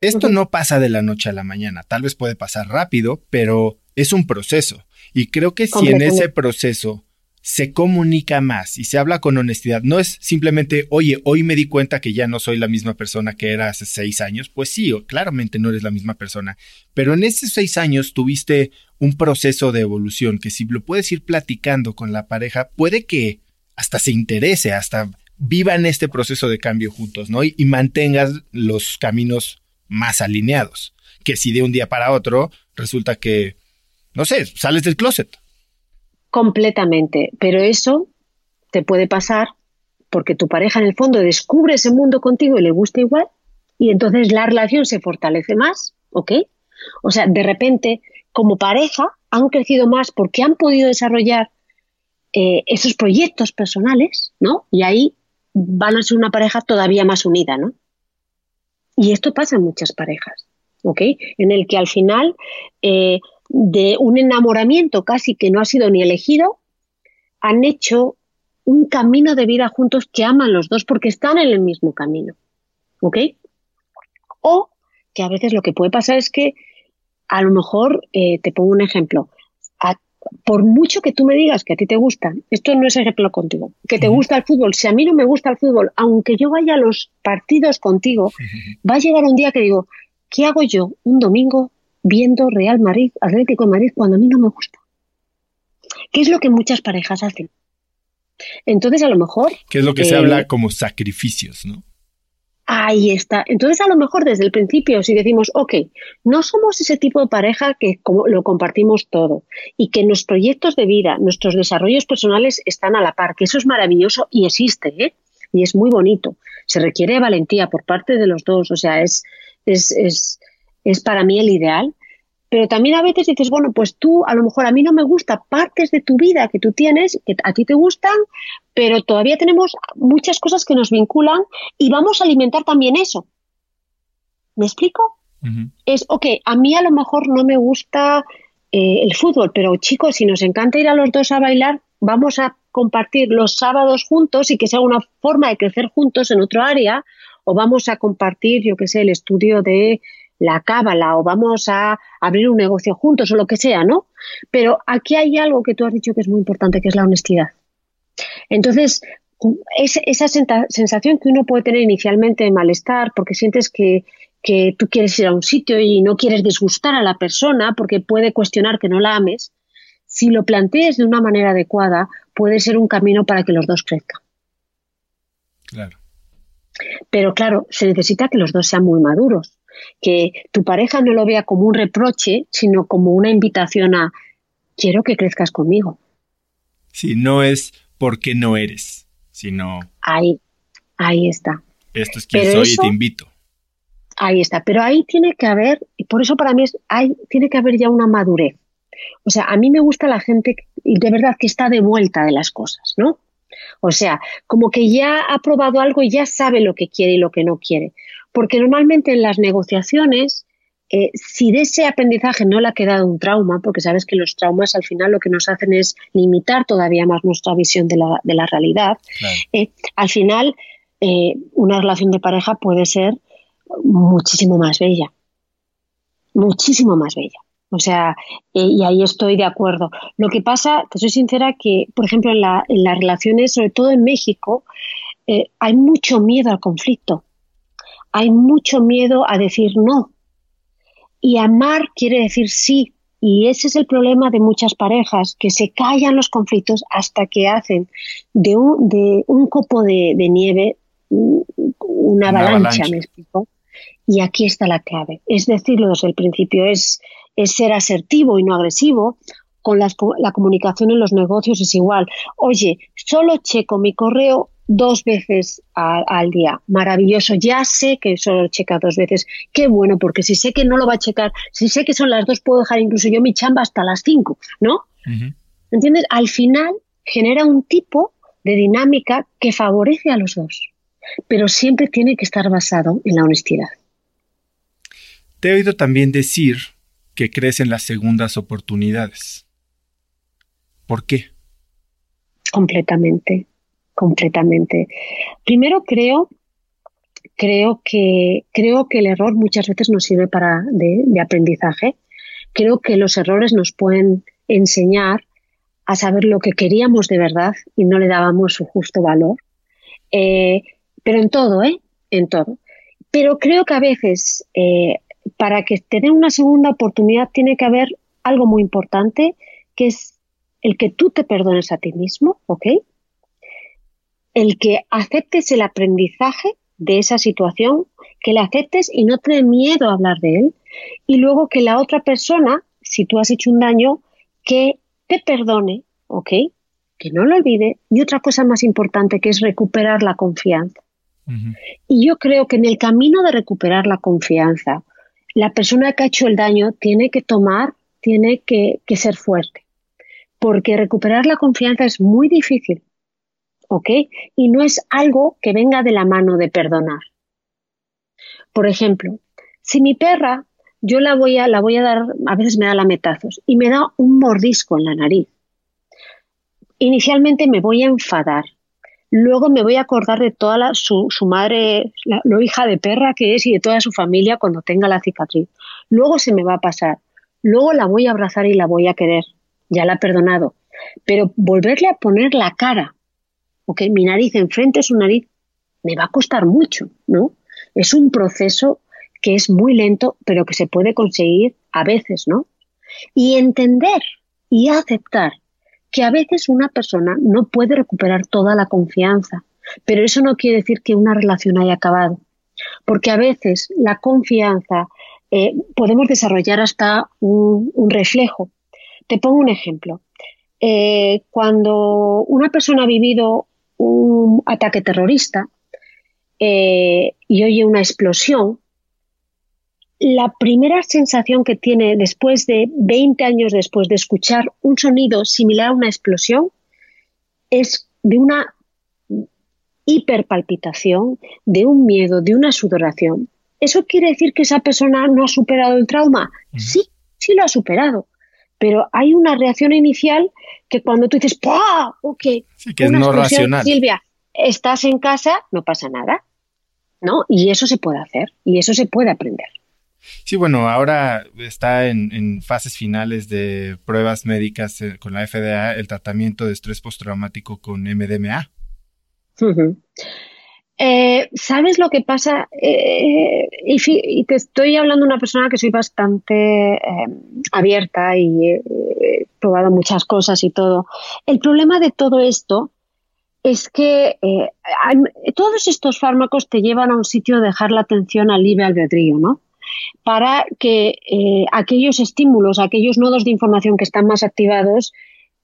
Esto no pasa de la noche a la mañana, tal vez puede pasar rápido, pero es un proceso. Y creo que si en ese proceso se comunica más y se habla con honestidad. No es simplemente, oye, hoy me di cuenta que ya no soy la misma persona que era hace seis años. Pues sí, claramente no eres la misma persona. Pero en esos seis años tuviste un proceso de evolución que si lo puedes ir platicando con la pareja, puede que hasta se interese, hasta vivan este proceso de cambio juntos, ¿no? Y, mantengas los caminos más alineados. Que si de un día para otro resulta que, no sé, sales del closet Completamente, pero eso te puede pasar porque tu pareja en el fondo descubre ese mundo contigo y le gusta igual y entonces la relación se fortalece más, ¿ok? O sea, de repente, como pareja, han crecido más porque han podido desarrollar eh, esos proyectos personales, ¿no? Y ahí van a ser una pareja todavía más unida, ¿no? Y esto pasa en muchas parejas, ¿ok? En el que al final eh, de un enamoramiento casi que no ha sido ni elegido, han hecho un camino de vida juntos que aman los dos porque están en el mismo camino. ¿Ok? O que a veces lo que puede pasar es que a lo mejor, eh, te pongo un ejemplo, por mucho que tú me digas que a ti te gusta, esto no es ejemplo contigo, que te gusta el fútbol, si a mí no me gusta el fútbol, aunque yo vaya a los partidos contigo, va a llegar un día que digo, ¿qué hago yo un domingo viendo Real Madrid, Atlético de Madrid, cuando a mí no me gusta. ¿Qué es lo que muchas parejas hacen? Entonces, a lo mejor... ¿Qué es lo que se habla eh, como sacrificios, no? Ahí está. Entonces, a lo mejor desde el principio, si decimos, ok, no somos ese tipo de pareja que lo compartimos todo y que nuestros proyectos de vida, nuestros desarrollos personales están a la par, que eso es maravilloso y existe, ¿eh? Y es muy bonito. Se requiere valentía por parte de los dos, o sea, es, es, es, es para mí el ideal, pero también a veces dices, bueno, pues tú a lo mejor a mí no me gusta partes de tu vida que tú tienes, que a ti te gustan, pero todavía tenemos muchas cosas que nos vinculan y vamos a alimentar también eso. ¿Me explico? Es, ok, a mí a lo mejor no me gusta eh, el fútbol, pero chicos, si nos encanta ir a los dos a bailar, vamos a compartir los sábados juntos y que sea una forma de crecer juntos en otro área, o vamos a compartir, yo qué sé, el estudio de la cábala o vamos a abrir un negocio juntos o lo que sea, ¿no? Pero aquí hay algo que tú has dicho que es muy importante, que es la honestidad. Entonces, es, esa sensación que uno puede tener inicialmente de malestar porque sientes que, que tú quieres ir a un sitio y no quieres disgustar a la persona porque puede cuestionar que no la ames, si lo plantees de una manera adecuada, puede ser un camino para que los dos crezcan. Claro. Pero claro, se necesita que los dos sean muy maduros que tu pareja no lo vea como un reproche, sino como una invitación a quiero que crezcas conmigo. Si no es porque no eres, sino... Ahí, ahí está. Esto es quien soy y te invito. Ahí está, pero ahí tiene que haber, y por eso para mí es, hay, tiene que haber ya una madurez. O sea, a mí me gusta la gente de verdad que está de vuelta de las cosas, ¿no? O sea, como que ya ha probado algo y ya sabe lo que quiere y lo que no quiere. Porque normalmente en las negociaciones, eh, si de ese aprendizaje no le ha quedado un trauma, porque sabes que los traumas al final lo que nos hacen es limitar todavía más nuestra visión de la, de la realidad, eh, al final eh, una relación de pareja puede ser muchísimo más bella, muchísimo más bella. O sea, y ahí estoy de acuerdo. Lo que pasa, te soy sincera, que, por ejemplo, en, la, en las relaciones, sobre todo en México, hay mucho miedo al conflicto hay mucho miedo a decir no. Y amar quiere decir sí. Y ese es el problema de muchas parejas, que se callan los conflictos hasta que hacen de un, de un copo de, nieve una, avalancha, me explico. Y aquí está la clave. Es decirlo desde el principio, es, es ser asertivo y no agresivo. Con la comunicación en los negocios es igual. Oye, solo checo mi correo dos veces al día. Maravilloso. Ya sé que solo checa dos veces. Qué bueno, porque si sé que no lo va a checar, si sé que son las dos, puedo dejar incluso yo mi chamba hasta las cinco, ¿no? ¿Entiendes? Al final genera un tipo de dinámica que favorece a los dos, pero siempre tiene que estar basado en la honestidad. Te he oído también decir que crees en las segundas oportunidades. ¿Por qué? Completamente completamente. Primero creo, creo que, creo que el error muchas veces nos sirve para de, aprendizaje. Creo que los errores nos pueden enseñar a saber lo que queríamos de verdad y no le dábamos su justo valor. Eh, pero en todo, ¿eh? En todo. Pero creo que a veces, eh, para que te den una segunda oportunidad, tiene que haber algo muy importante, que es el que tú te perdones a ti mismo, ¿ok? El que aceptes el aprendizaje de esa situación, que la aceptes y no te miedo a hablar de él, y luego que la otra persona, si tú has hecho un daño, que te perdone, ¿ok? Que no lo olvide, y otra cosa más importante que es recuperar la confianza. Y yo creo que en el camino de recuperar la confianza, la persona que ha hecho el daño tiene que tomar, tiene que ser fuerte, porque recuperar la confianza es muy difícil ¿ok? Y no es algo que venga de la mano de perdonar. Por ejemplo, si mi perra, yo la voy a, la voy a dar, a veces me da lametazos y me da un mordisco en la nariz. Inicialmente me voy a enfadar, luego me voy a acordar de toda su, madre, la, hija de perra que es y de toda su familia cuando tenga la cicatriz. Luego se me va a pasar, luego la voy a abrazar y la voy a querer, ya la he perdonado, pero volverle a poner la cara ok, mi nariz enfrente es su nariz, me va a costar mucho, ¿no? Es un proceso que es muy lento, pero que se puede conseguir a veces, ¿no? Y entender y aceptar que a veces una persona no puede recuperar toda la confianza, pero eso no quiere decir que una relación haya acabado, porque a veces la confianza eh, podemos desarrollar hasta un, reflejo. Te pongo un ejemplo. Eh, cuando una persona ha vivido un ataque terrorista eh, y oye una explosión, la primera sensación que tiene después de 20 años después de escuchar un sonido similar a una explosión es de una hiperpalpitación, de un miedo, de una sudoración. ¿Eso quiere decir que esa persona no ha superado el trauma? Sí, sí lo ha superado. Pero hay una reacción inicial que cuando tú dices, ¡pah! Ok, sí, que es no racional. Silvia, estás en casa, no pasa nada. ¿No? Y eso se puede hacer y eso se puede aprender. Sí, bueno, ahora está en, fases finales de pruebas médicas eh, con la FDA el tratamiento de estrés postraumático con MDMA. Eh, ¿Sabes lo que pasa? Eh, y, te estoy hablando de una persona que soy bastante abierta y he probado muchas cosas y todo. El problema de todo esto es que todos estos fármacos te llevan a un sitio de dejar la atención al libre albedrío, ¿no? para que eh, aquellos estímulos, aquellos nodos de información que están más activados,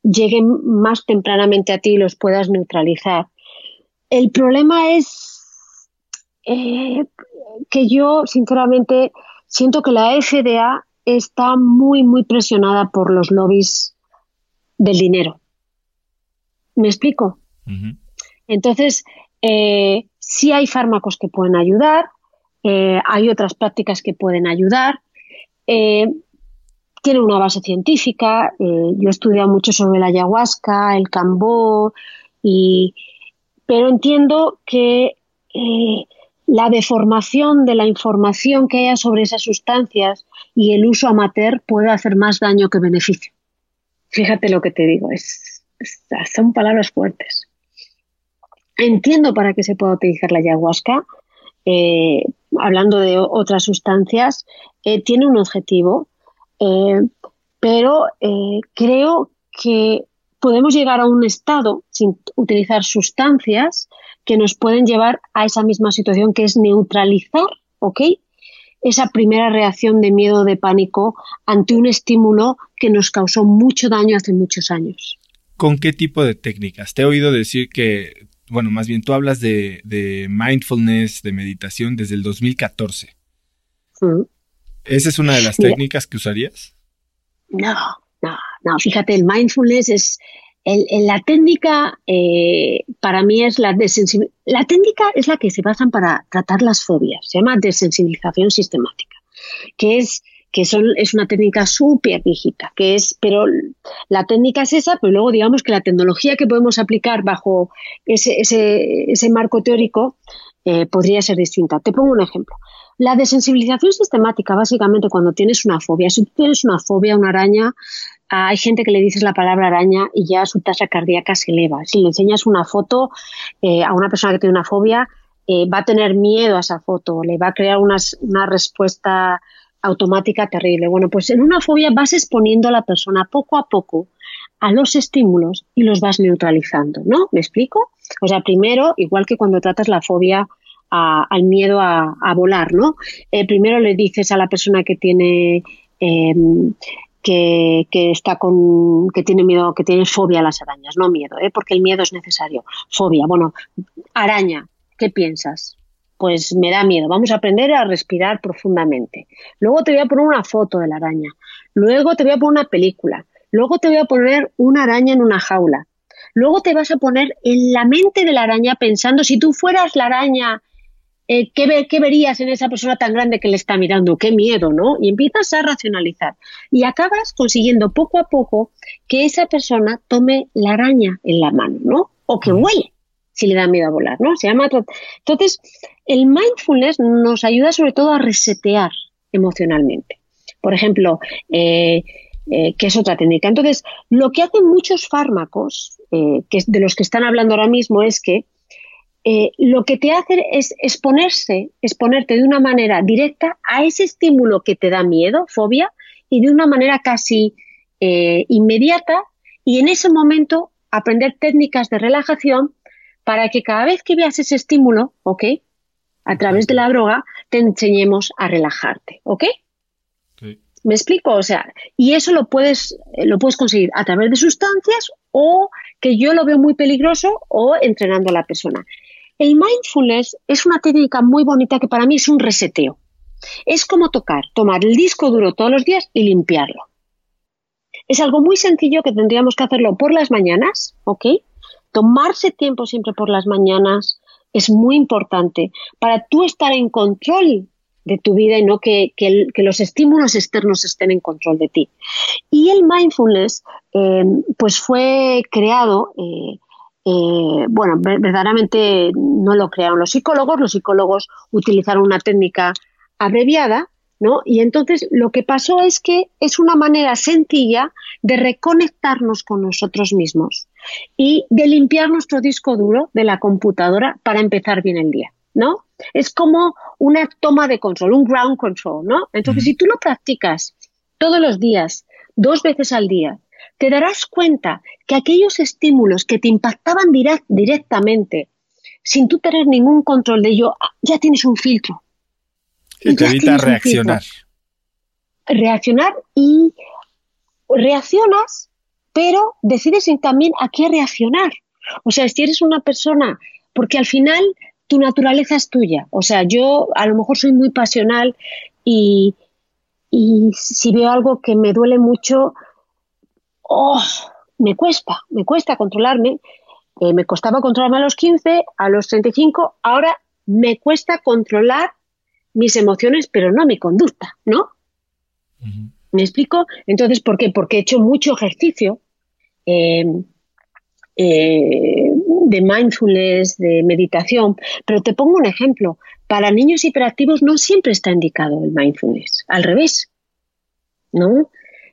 lleguen más tempranamente a ti y los puedas neutralizar. El problema es eh, que yo, sinceramente, siento que la FDA está muy, muy presionada por los lobbies del dinero. ¿Me explico? Entonces, eh, sí hay fármacos que pueden ayudar, eh, hay otras prácticas que pueden ayudar. Eh, tiene una base científica. Yo he estudiado mucho sobre la ayahuasca, el cambó, y, pero entiendo que la deformación de la información que haya sobre esas sustancias y el uso amateur puede hacer más daño que beneficio. Fíjate lo que te digo, es, son palabras fuertes. Entiendo para qué se puede utilizar la ayahuasca, hablando de otras sustancias, eh, tiene un objetivo, eh, pero eh, creo que podemos llegar a un estado sin utilizar sustancias que nos pueden llevar a esa misma situación que es neutralizar, ¿ok? Esa primera reacción de miedo, de pánico ante un estímulo que nos causó mucho daño hace muchos años. ¿Con qué tipo de técnicas? Te he oído decir que bueno, más bien tú hablas de, mindfulness, de meditación desde el 2014. ¿Esa es una de las técnicas que usarías? No, no, no. Fíjate, el mindfulness es la técnica eh, para mí es la desensibilización. La técnica es la que se basan para tratar las fobias. Se llama desensibilización sistemática, que es que son, es una técnica súper viejita, que es, pero la técnica es esa, pero luego digamos que la tecnología que podemos aplicar bajo ese, ese, marco teórico eh, podría ser distinta. Te pongo un ejemplo. La desensibilización sistemática, básicamente, cuando tienes una fobia, si tú tienes una fobia, una araña, hay gente que le dices la palabra araña y ya su tasa cardíaca se eleva. Si le enseñas una foto eh, a una persona que tiene una fobia, eh, va a tener miedo a esa foto, le va a crear una respuesta automática terrible. Bueno, pues en una fobia vas exponiendo a la persona poco a poco a los estímulos y los vas neutralizando, ¿no? ¿Me explico? O sea, primero, igual que cuando tratas la fobia al miedo a, volar, ¿no? Eh, primero le dices a la persona que tiene em, que, está con que tiene miedo, que tiene fobia a las arañas, no miedo, ¿eh? porque el miedo es necesario. Fobia, bueno, araña, ¿qué piensas? pues me da miedo. Vamos a aprender a respirar profundamente. Luego te voy a poner una foto de la araña. Luego te voy a poner una película. Luego te voy a poner una araña en una jaula. Luego te vas a poner en la mente de la araña pensando si tú fueras la araña, eh, ¿qué, ¿qué, verías en esa persona tan grande que le está mirando? Qué miedo, ¿no? Y empiezas a racionalizar. Y acabas consiguiendo poco a poco que esa persona tome la araña en la mano, ¿no? O que huele si le da miedo a volar, ¿no? Se llama. Entonces, el mindfulness nos ayuda sobre todo a resetear emocionalmente. Por ejemplo, eh, eh, que es otra técnica. Entonces, lo que hacen muchos fármacos, eh, que de los que están hablando ahora mismo, es que eh, lo que te hace es exponerse, exponerte de una manera directa a ese estímulo que te da miedo, fobia, y de una manera casi eh, inmediata, y en ese momento aprender técnicas de relajación para que cada vez que veas ese estímulo, ¿ok? A través de la droga, te enseñemos a relajarte, ¿ok? ¿Me explico? O sea, y eso lo puedes, lo puedes conseguir a través de sustancias o que yo lo veo muy peligroso o entrenando a la persona. El mindfulness es una técnica muy bonita que para mí es un reseteo. Es como tocar, tomar el disco duro todos los días y limpiarlo. Es algo muy sencillo que tendríamos que hacerlo por las mañanas, ¿ok? Tomarse tiempo siempre por las mañanas es muy importante para tú estar en control de tu vida y no que, los estímulos externos estén en control de ti. Y el mindfulness, eh, pues fue creado, eh, eh, bueno, verdaderamente no lo crearon los psicólogos, los psicólogos utilizaron una técnica abreviada, ¿no? Y entonces lo que pasó es que es una manera sencilla de reconectarnos con nosotros mismos y de limpiar nuestro disco duro de la computadora para empezar bien el día, ¿no? Es como una toma de control, un ground control, ¿no? Entonces, si tú lo practicas todos los días, dos veces al día, te darás cuenta que aquellos estímulos que te impactaban directamente, sin tú tener ningún control de ello, ya tienes un filtro. Y te evita reaccionar. Reaccionar y reaccionas, pero decides también a qué reaccionar. O sea, si eres una persona, porque al final tu naturaleza es tuya. O sea, yo a lo mejor soy muy pasional y, si veo algo que me duele mucho, oh, me cuesta, me cuesta controlarme. Eh, me costaba controlarme a los 15, a los 35, ahora me cuesta controlar mis emociones, pero no mi conducta, ¿no? ¿Me explico? Entonces, ¿por qué? Porque he hecho mucho ejercicio. Eh, eh, de mindfulness, de meditación, pero te pongo un ejemplo. Para niños hiperactivos no siempre está indicado el mindfulness, al revés, ¿no?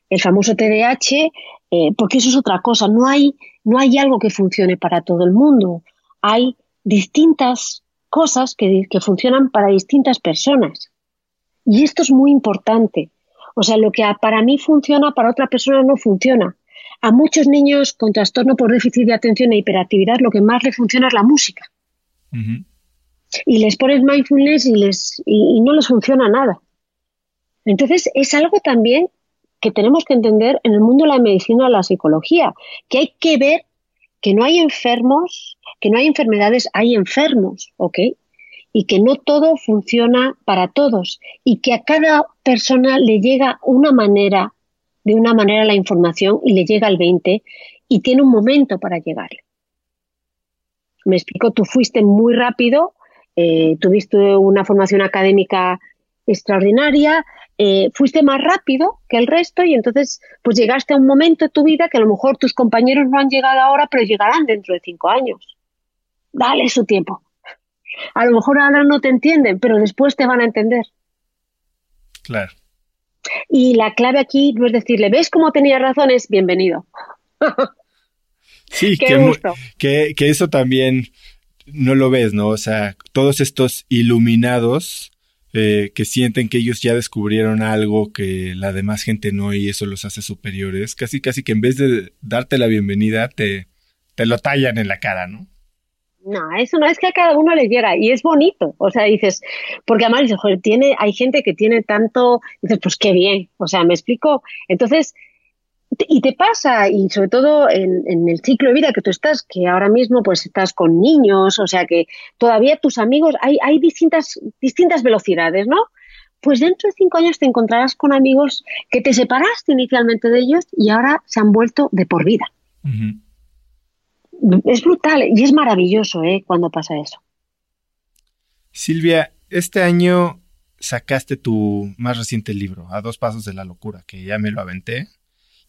El famoso TDAH, eh, porque eso es otra cosa, no hay, no hay algo que funcione para todo el mundo, hay distintas cosas que, que funcionan para distintas personas. Y esto es muy importante. O sea, lo que para mí funciona, para otra persona no funciona. A muchos niños con trastorno por déficit de atención e hiperactividad lo que más les funciona es la música. Y les pones mindfulness y, les, y, no les funciona nada. Entonces es algo también que tenemos que entender en el mundo de la medicina, la psicología, que hay que ver que no hay enfermos, que no hay enfermedades, hay enfermos, ¿ok? Y que no todo funciona para todos y que a cada persona le llega una manera de una manera la información y le llega al 20 y tiene un momento para llegarle. Me explico, tú fuiste muy rápido, eh, tuviste una formación académica extraordinaria, eh, fuiste más rápido que el resto y entonces pues llegaste a un momento de tu vida que a lo mejor tus compañeros no han llegado ahora, pero llegarán dentro de cinco años. Dale su tiempo. A lo mejor ahora no te entienden, pero después te van a entender. Claro. Y la clave aquí no es decirle, ¿ves cómo tenía razones? Bienvenido. sí, que, que, eso también no lo ves, ¿no? O sea, todos estos iluminados eh, que sienten que ellos ya descubrieron algo que la demás gente no y eso los hace superiores, casi casi que en vez de darte la bienvenida te, te lo tallan en la cara, ¿no? No, eso no es que a cada uno le llega y es bonito. O sea, dices, porque además dices, joder, tiene, hay gente que tiene tanto, dices, pues qué bien. O sea, me explico. Entonces, y te pasa, y sobre todo en, en, el ciclo de vida que tú estás, que ahora mismo pues estás con niños, o sea que todavía tus amigos, hay, hay distintas, distintas velocidades, ¿no? Pues dentro de cinco años te encontrarás con amigos que te separaste inicialmente de ellos y ahora se han vuelto de por vida es brutal y es maravilloso ¿eh? cuando pasa eso. Silvia, este año sacaste tu más reciente libro, A dos pasos de la locura, que ya me lo aventé.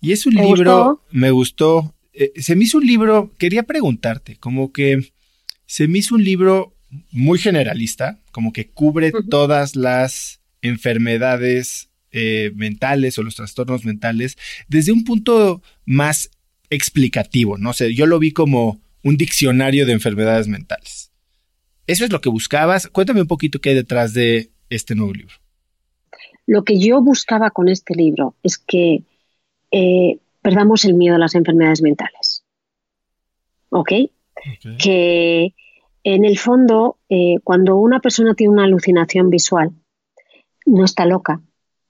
Y es un libro, me gustó, eh, se me hizo un libro, quería preguntarte, como que se me hizo un libro muy generalista, como que cubre todas las enfermedades eh, mentales o los trastornos mentales desde un punto más explicativo, no sé, yo lo vi como un diccionario de enfermedades mentales. ¿Eso es lo que buscabas? Cuéntame un poquito qué hay detrás de este nuevo libro. Lo que yo buscaba con este libro es que eh, perdamos el miedo a las enfermedades mentales. ¿Ok? Que en el fondo, eh, cuando una persona tiene una alucinación visual, no está loca,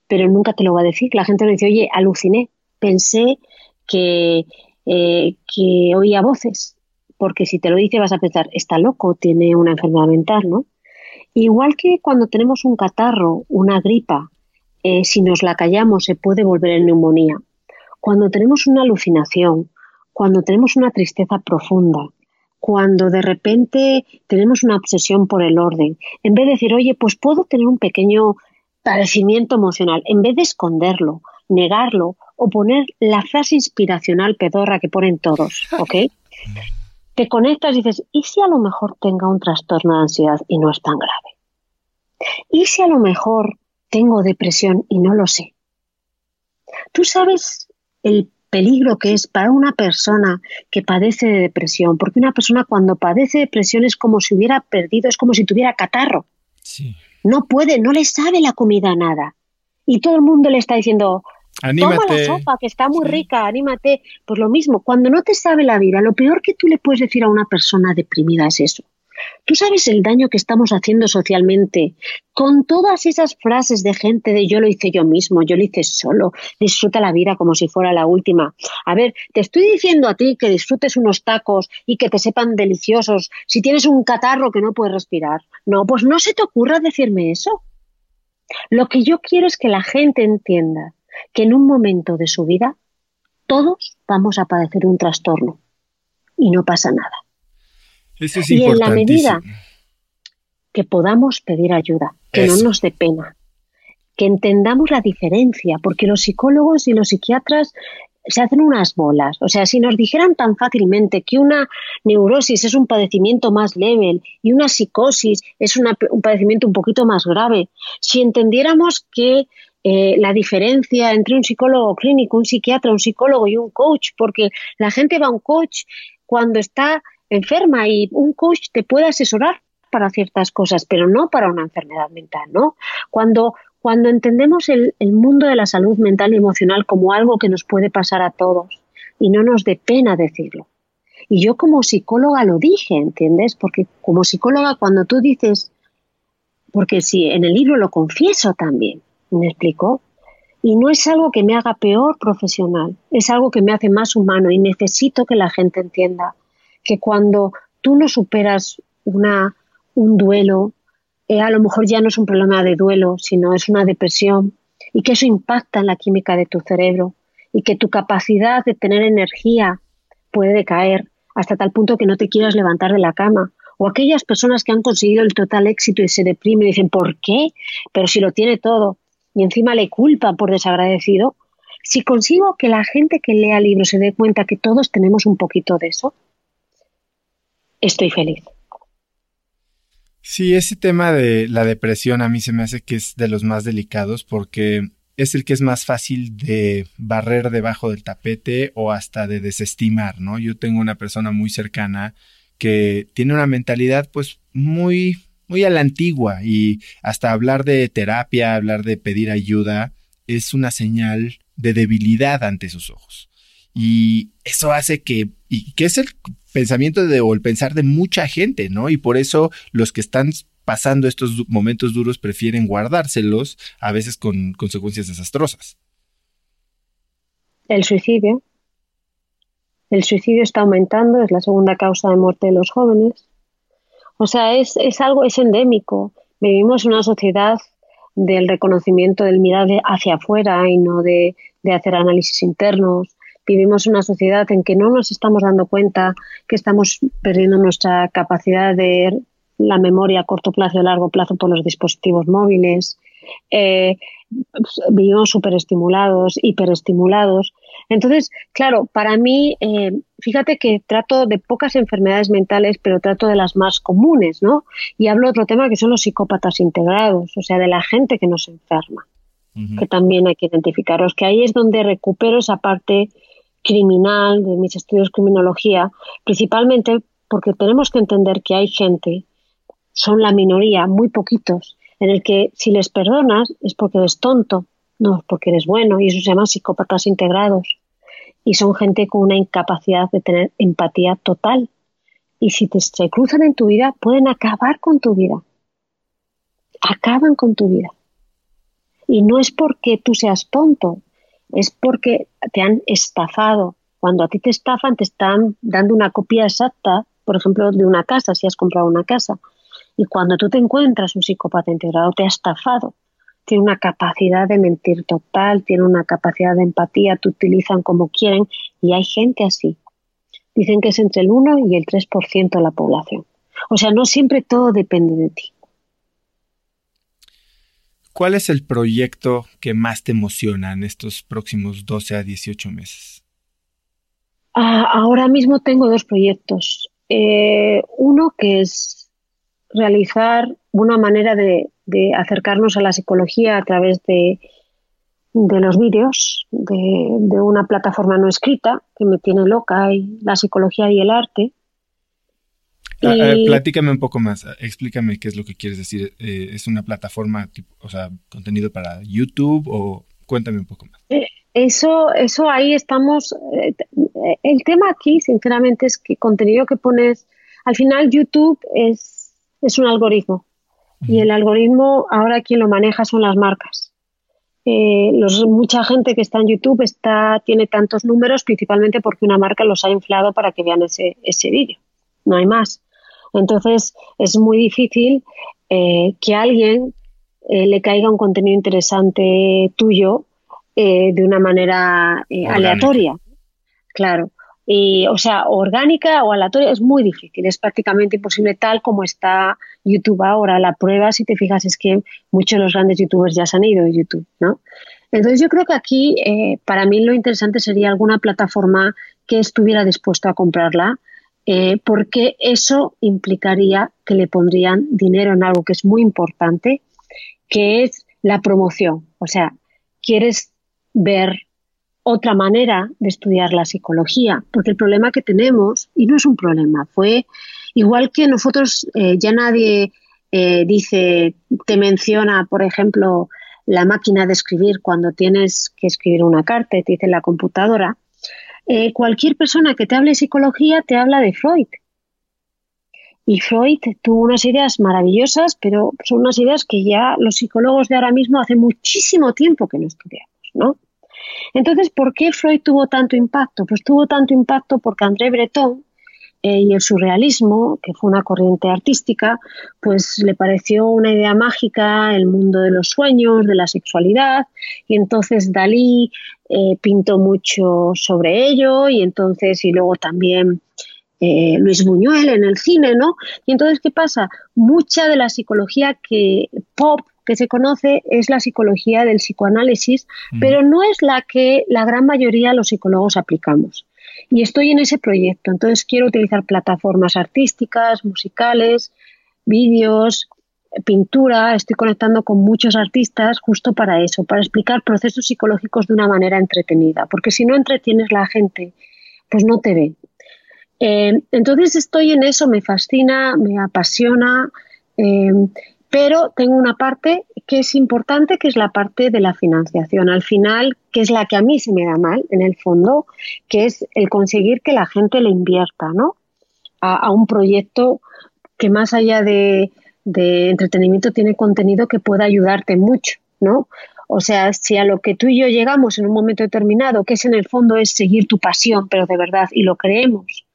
pero nunca te lo va a decir. La gente le dice, oye, aluciné, pensé que, eh, que oía voces, porque si te lo dice vas a pensar, está loco, tiene una enfermedad mental, ¿no? Igual que cuando tenemos un catarro, una gripa, eh, si nos la callamos se puede volver en neumonía. Cuando tenemos una alucinación, cuando tenemos una tristeza profunda, cuando de repente tenemos una obsesión por el orden, en vez de decir, oye, pues puedo tener un pequeño padecimiento emocional, en vez de esconderlo, negarlo o poner la frase inspiracional pedorra que ponen todos, ¿ok? Te conectas y dices, ¿y si a lo mejor tenga un trastorno de ansiedad y no es tan grave? ¿Y si a lo mejor tengo depresión y no lo sé? ¿Tú sabes el peligro que es para una persona que padece de depresión? Porque una persona cuando padece depresión es como si hubiera perdido, es como si tuviera catarro. Sí no puede, no le sabe la comida nada. Y todo el mundo le está diciendo, toma la sopa, que está muy rica, anímate. Pues lo mismo, cuando no te sabe la vida, lo peor que tú le puedes decir a una persona deprimida es eso. Tú sabes el daño que estamos haciendo socialmente con todas esas frases de gente de yo lo hice yo mismo, yo lo hice solo, disfruta la vida como si fuera la última. A ver, te estoy diciendo a ti que disfrutes unos tacos y que te sepan deliciosos si tienes un catarro que no puedes respirar. No, pues no se te ocurra decirme eso. Lo que yo quiero es que la gente entienda que en un momento de su vida todos vamos a padecer un trastorno y no pasa nada y en la medida que podamos pedir ayuda, que no nos dé pena, que entendamos la diferencia, porque los psicólogos y los psiquiatras se hacen unas bolas. O sea, si nos dijeran tan fácilmente que una neurosis es un padecimiento más leve y una psicosis es un padecimiento un poquito más grave, si entendiéramos que eh, la diferencia entre un psicólogo clínico, un psiquiatra, un psicólogo y un coach, porque la gente va a un coach cuando está enferma y un coach te puede asesorar para ciertas cosas, pero no para una enfermedad mental, ¿no? Cuando, cuando entendemos el, el mundo de la salud mental y emocional como algo que nos puede pasar a todos y no nos dé pena decirlo. Y yo como psicóloga lo dije, ¿entiendes? Porque como psicóloga cuando tú dices, porque si en el libro lo confieso también, me explicó, y no es algo que me haga peor profesional, es algo que me hace más humano y necesito que la gente entienda que cuando tú no superas una, un duelo, eh, a lo mejor ya no es un problema de duelo, sino es una depresión, y que eso impacta en la química de tu cerebro, y que tu capacidad de tener energía puede decaer hasta tal punto que no te quieras levantar de la cama. O aquellas personas que han conseguido el total éxito y se deprimen y dicen, ¿por qué? Pero si lo tiene todo. Y encima le culpan por desagradecido. Si consigo que la gente que lea libros se dé cuenta que todos tenemos un poquito de eso, estoy feliz. Sí, ese tema de la depresión a mí se me hace que es de los más delicados porque es el que es más fácil de barrer debajo del tapete o hasta de desestimar, ¿no? Yo tengo una persona muy cercana que tiene una mentalidad pues muy muy a la antigua y hasta hablar de terapia, hablar de pedir ayuda es una señal de debilidad ante sus ojos. Y eso hace que, y que es el pensamiento de, o el pensar de mucha gente, ¿no? Y por eso los que están pasando estos momentos duros prefieren guardárselos, a veces con consecuencias desastrosas. El suicidio. El suicidio está aumentando, es la segunda causa de muerte de los jóvenes. O sea, es, es algo, es endémico. Vivimos una sociedad del reconocimiento, del mirar hacia afuera y no de, de hacer análisis internos vivimos una sociedad en que no nos estamos dando cuenta que estamos perdiendo nuestra capacidad de la memoria a corto plazo y a largo plazo por los dispositivos móviles. Eh, vivimos superestimulados, hiperestimulados. Entonces, claro, para mí, eh, fíjate que trato de pocas enfermedades mentales, pero trato de las más comunes, ¿no? Y hablo de otro tema que son los psicópatas integrados, o sea, de la gente que nos enferma, que también hay que identificaros, que ahí es donde recupero esa parte criminal, de mis estudios de criminología, principalmente porque tenemos que entender que hay gente son la minoría, muy poquitos, en el que si les perdonas es porque eres tonto, no es porque eres bueno, y eso se llama psicópatas integrados. Y son gente con una incapacidad de tener empatía total. Y si te se cruzan en tu vida, pueden acabar con tu vida. Acaban con tu vida. Y no es porque tú seas tonto, es porque te han estafado. Cuando a ti te estafan, te están dando una copia exacta, por ejemplo, de una casa, si has comprado una casa. Y cuando tú te encuentras un psicópata integrado, te ha estafado. Tiene una capacidad de mentir total, tiene una capacidad de empatía, te utilizan como quieren y hay gente así. Dicen que es entre el 1 y el 3% de la población. O sea, no siempre todo depende de ti. ¿Cuál es el proyecto que más te emociona en estos próximos 12 a 18 meses? Ah, ahora mismo tengo dos proyectos. Eh, uno que es realizar una manera de, acercarnos a la psicología a través de, los vídeos, de, de, una plataforma no escrita que me tiene loca, y la psicología y el arte. Ah, eh, platícame un poco más, explícame qué es lo que quieres decir. Eh, ¿Es una plataforma, o sea, contenido para YouTube o cuéntame un poco más? Eh, eso, eso ahí estamos. el tema aquí, sinceramente, es que contenido que pones, al final YouTube es, es un algoritmo y el algoritmo ahora quien lo maneja son las marcas. los, mucha gente que está en YouTube está, tiene tantos números principalmente porque una marca los ha inflado para que vean ese, ese vídeo. No hay más. Entonces es muy difícil eh, que a alguien eh, le caiga un contenido interesante tuyo eh, de una manera aleatoria. Claro. Y, o sea, orgánica o aleatoria es muy difícil, es prácticamente imposible tal como está YouTube ahora. La prueba, si te fijas, es que muchos de los grandes youtubers ya se han ido de YouTube, ¿no? Entonces yo creo que aquí para mí lo interesante sería alguna plataforma que estuviera dispuesto a comprarla, eh, porque eso implicaría que le pondrían dinero en algo que es muy importante, que es la promoción. O sea, quieres ver otra manera de estudiar la psicología, porque el problema que tenemos, y no es un problema, fue igual que nosotros eh, ya nadie eh, dice, te menciona, por ejemplo, la máquina de escribir cuando tienes que escribir una carta, te dice la computadora, eh, cualquier persona que te hable de psicología te habla de Freud. Y Freud tuvo unas ideas maravillosas, pero son unas ideas que ya los psicólogos de ahora mismo hace muchísimo tiempo que no estudiamos, ¿no? Entonces, ¿por qué Freud tuvo tanto impacto? Pues tuvo tanto impacto porque André Breton eh, y el surrealismo, que fue una corriente artística, pues le pareció una idea mágica el mundo de los sueños, de la sexualidad, y entonces Dalí eh, pintó mucho sobre ello, y entonces, y luego también eh, Luis Buñuel en el cine, ¿no? Y entonces, ¿qué pasa? Mucha de la psicología que pop que se conoce es la psicología del psicoanálisis, mm. pero no es la que la gran mayoría de los psicólogos aplicamos. Y estoy en ese proyecto, entonces quiero utilizar plataformas artísticas, musicales, vídeos, pintura, estoy conectando con muchos artistas justo para eso, para explicar procesos psicológicos de una manera entretenida, porque si no entretienes la gente, pues no te ve. Eh, entonces estoy en eso, me fascina, me apasiona. Eh, pero tengo una parte que es importante, que es la parte de la financiación. Al final, que es la que a mí se me da mal, en el fondo, que es el conseguir que la gente le invierta, ¿no? A, un proyecto que más allá de, entretenimiento tiene contenido que pueda ayudarte mucho, ¿no? O sea, si a lo que tú y yo llegamos en un momento determinado, que es en el fondo es seguir tu pasión, pero de verdad, y lo creemos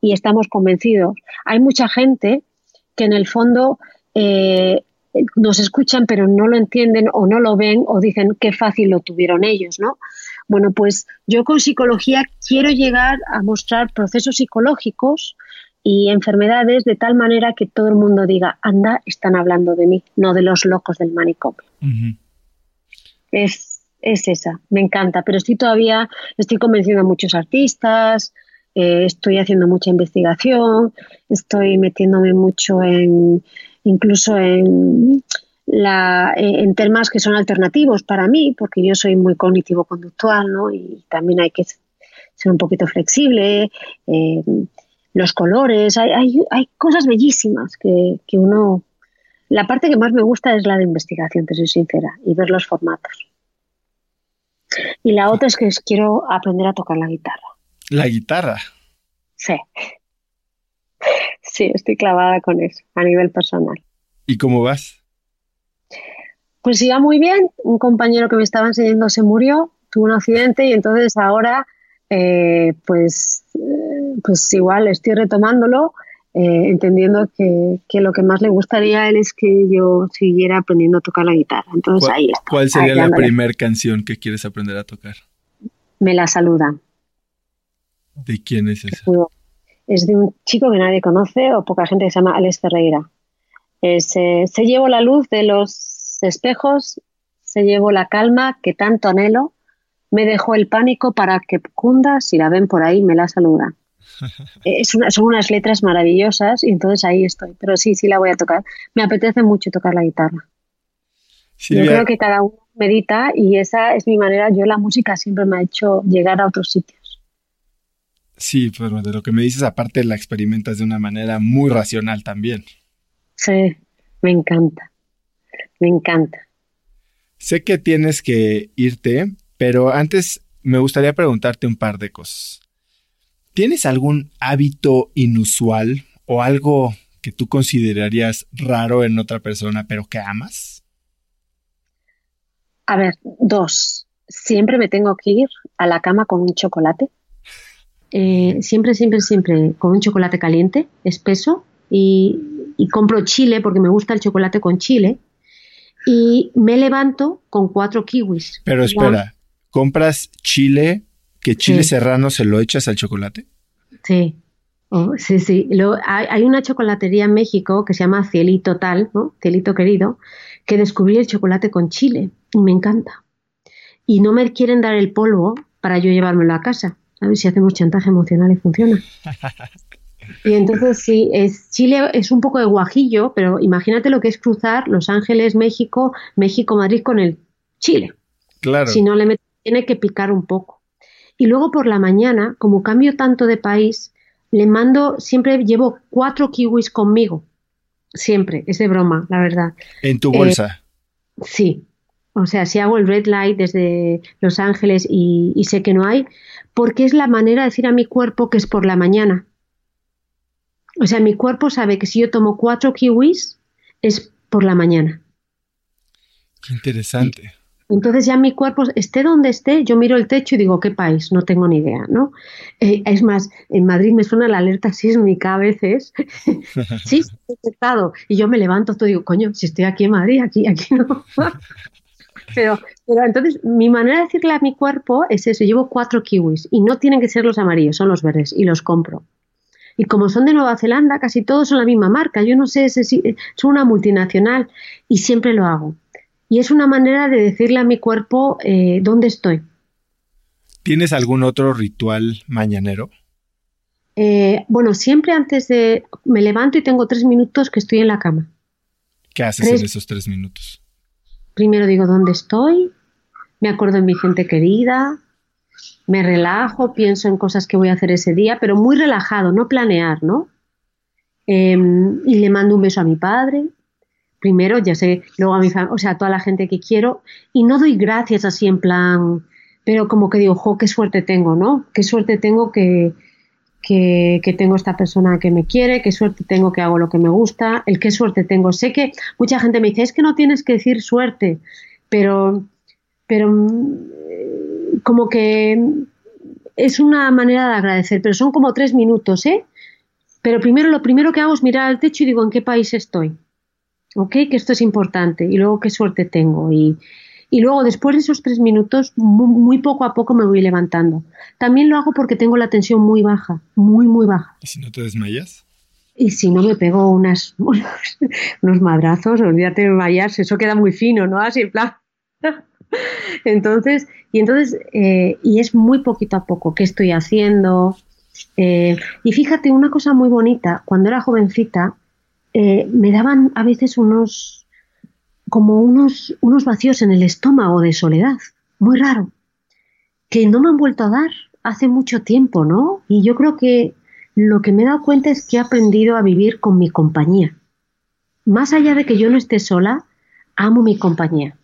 y estamos convencidos, hay mucha gente que en el fondo eh, nos escuchan pero no lo entienden o no lo ven o dicen qué fácil lo tuvieron ellos, ¿no? Bueno, pues yo con psicología quiero llegar a mostrar procesos psicológicos y enfermedades de tal manera que todo el mundo diga, anda, están hablando de mí, no de los locos del manicomio. es, es esa, me encanta, pero estoy todavía, estoy convenciendo a muchos artistas, eh, estoy haciendo mucha investigación, estoy metiéndome mucho en, incluso en, la, en temas que son alternativos para mí, porque yo soy muy cognitivo-conductual, ¿no? Y también hay que ser un poquito flexible, eh, los colores, hay, hay, hay, cosas bellísimas que, que uno La parte que más me gusta es la de investigación, te soy sincera, y ver los formatos. Y la otra es que quiero aprender a tocar la guitarra. ¿La guitarra? Sí. Sí, estoy clavada con eso, a nivel personal. ¿Y cómo vas? Pues iba muy bien. Un compañero que me estaba enseñando se murió, tuvo un accidente y entonces ahora, eh, pues, eh, pues igual estoy retomándolo eh, entendiendo que, lo que más le gustaría a él es que yo siguiera aprendiendo a tocar la guitarra. Entonces ahí está. ¿Cuál sería la primera canción que quieres aprender a tocar? Me la saluda. ¿De quién es esa? Es de un chico que nadie conoce o poca gente que se llama Alex Ferreira. se llevo la luz de los espejos, se llevo la calma que tanto anhelo, me dejó el pánico para que cunda, si la ven por ahí, me la saluda. Es son unas letras maravillosas y entonces ahí estoy. Pero sí, sí la voy a tocar. Me apetece mucho tocar la guitarra. yo creo que cada uno medita y esa es mi manera. Yo la música siempre me ha hecho llegar a otros sitios. Sí, pero de lo que me dices aparte la experimentas de una manera muy racional también. Sí, me encanta. Me encanta. Sé que tienes que irte, pero antes me gustaría preguntarte un par de cosas. ¿Tienes algún hábito inusual o algo que tú considerarías raro en otra persona, pero que amas? A ver, dos. Siempre me tengo que ir a la cama con un chocolate. Eh, siempre, siempre, siempre con un chocolate caliente, espeso, y, y compro chile porque me gusta el chocolate con chile. Y me levanto con cuatro kiwis. Pero espera, ¿compras chile ¿Que chile serrano se lo echas al chocolate? Sí, oh, sí, sí. hay, una chocolatería en México que se llama Cielito Tal, ¿no? Cielito Querido, que descubrí el chocolate con chile y me encanta. Y no me quieren dar el polvo para yo llevármelo a casa. A ver si hacemos chantaje emocional y funciona. Y entonces sí, es, Chile es un poco de guajillo, pero imagínate lo que es cruzar Los Ángeles, México, México, Madrid con el Chile. Claro. Si no le metes, tiene que picar un poco. Y luego por la mañana, como cambio tanto de país, le mando, siempre llevo cuatro kiwis conmigo. Siempre, es de broma, la verdad. ¿En tu bolsa? Eh, sí. O sea, si hago el red light desde Los Ángeles y, y sé que no hay, porque es la manera de decir a mi cuerpo que es por la mañana. O sea, mi cuerpo sabe que si yo tomo cuatro kiwis es por la mañana. Qué interesante. Entonces ya mi cuerpo, esté donde esté, yo miro el techo y digo, ¿qué país? No tengo ni idea, ¿no? Eh, es más, en Madrid me suena la alerta sísmica a veces. sí, estoy detectado. Y yo me levanto todo y digo, coño, si estoy aquí en Madrid, aquí, aquí no. pero, pero entonces mi manera de decirle a mi cuerpo es eso, llevo cuatro kiwis y no tienen que ser los amarillos, son los verdes y los compro. Y como son de Nueva Zelanda, casi todos son la misma marca. Yo no sé, si son una multinacional y siempre lo hago y es una manera de decirle a mi cuerpo eh, dónde estoy. ¿Tienes algún otro ritual mañanero? Eh, bueno, siempre antes de... Me levanto y tengo tres minutos que estoy en la cama. ¿Qué haces en esos tres minutos? Primero digo dónde estoy, me acuerdo de mi gente querida, me relajo, pienso en cosas que voy a hacer ese día, pero muy relajado, no planear, ¿no? Em, y le mando un beso a mi padre, primero, ya sé, luego a mi familia, o sea, a toda la gente que quiero, y no doy gracias así en plan, pero como que digo, jo, qué suerte tengo, ¿no? Qué suerte tengo que, que, tengo esta persona que me quiere, qué suerte tengo que hago lo que me gusta, el qué suerte tengo. Sé que mucha gente me dice, es que no tienes que decir suerte, pero, pero mm, como que es una manera de agradecer, pero son como tres minutos, ¿eh? Pero primero, lo primero que hago es mirar al techo y digo, ¿en qué país estoy? ¿ok? Que esto es importante y luego qué suerte tengo y, luego después de esos tres minutos muy, poco a poco me voy levantando. También lo hago porque tengo la tensión muy baja, muy, muy baja. ¿Y si no te desmayas? Y si no me pego unas, unos, madrazos, olvídate de desmayarse, eso queda muy fino, ¿no? Así en plan. entonces, y entonces, eh, y es muy poquito a poco qué estoy haciendo. Eh, y fíjate, una cosa muy bonita, cuando era jovencita, eh, me daban a veces unos, como unos, unos vacíos en el estómago de soledad, muy raro, que no me han vuelto a dar hace mucho tiempo, ¿no? Y yo creo que lo que me he dado cuenta es que he aprendido a vivir con mi compañía. más allá de que yo no esté sola, amo mi compañía.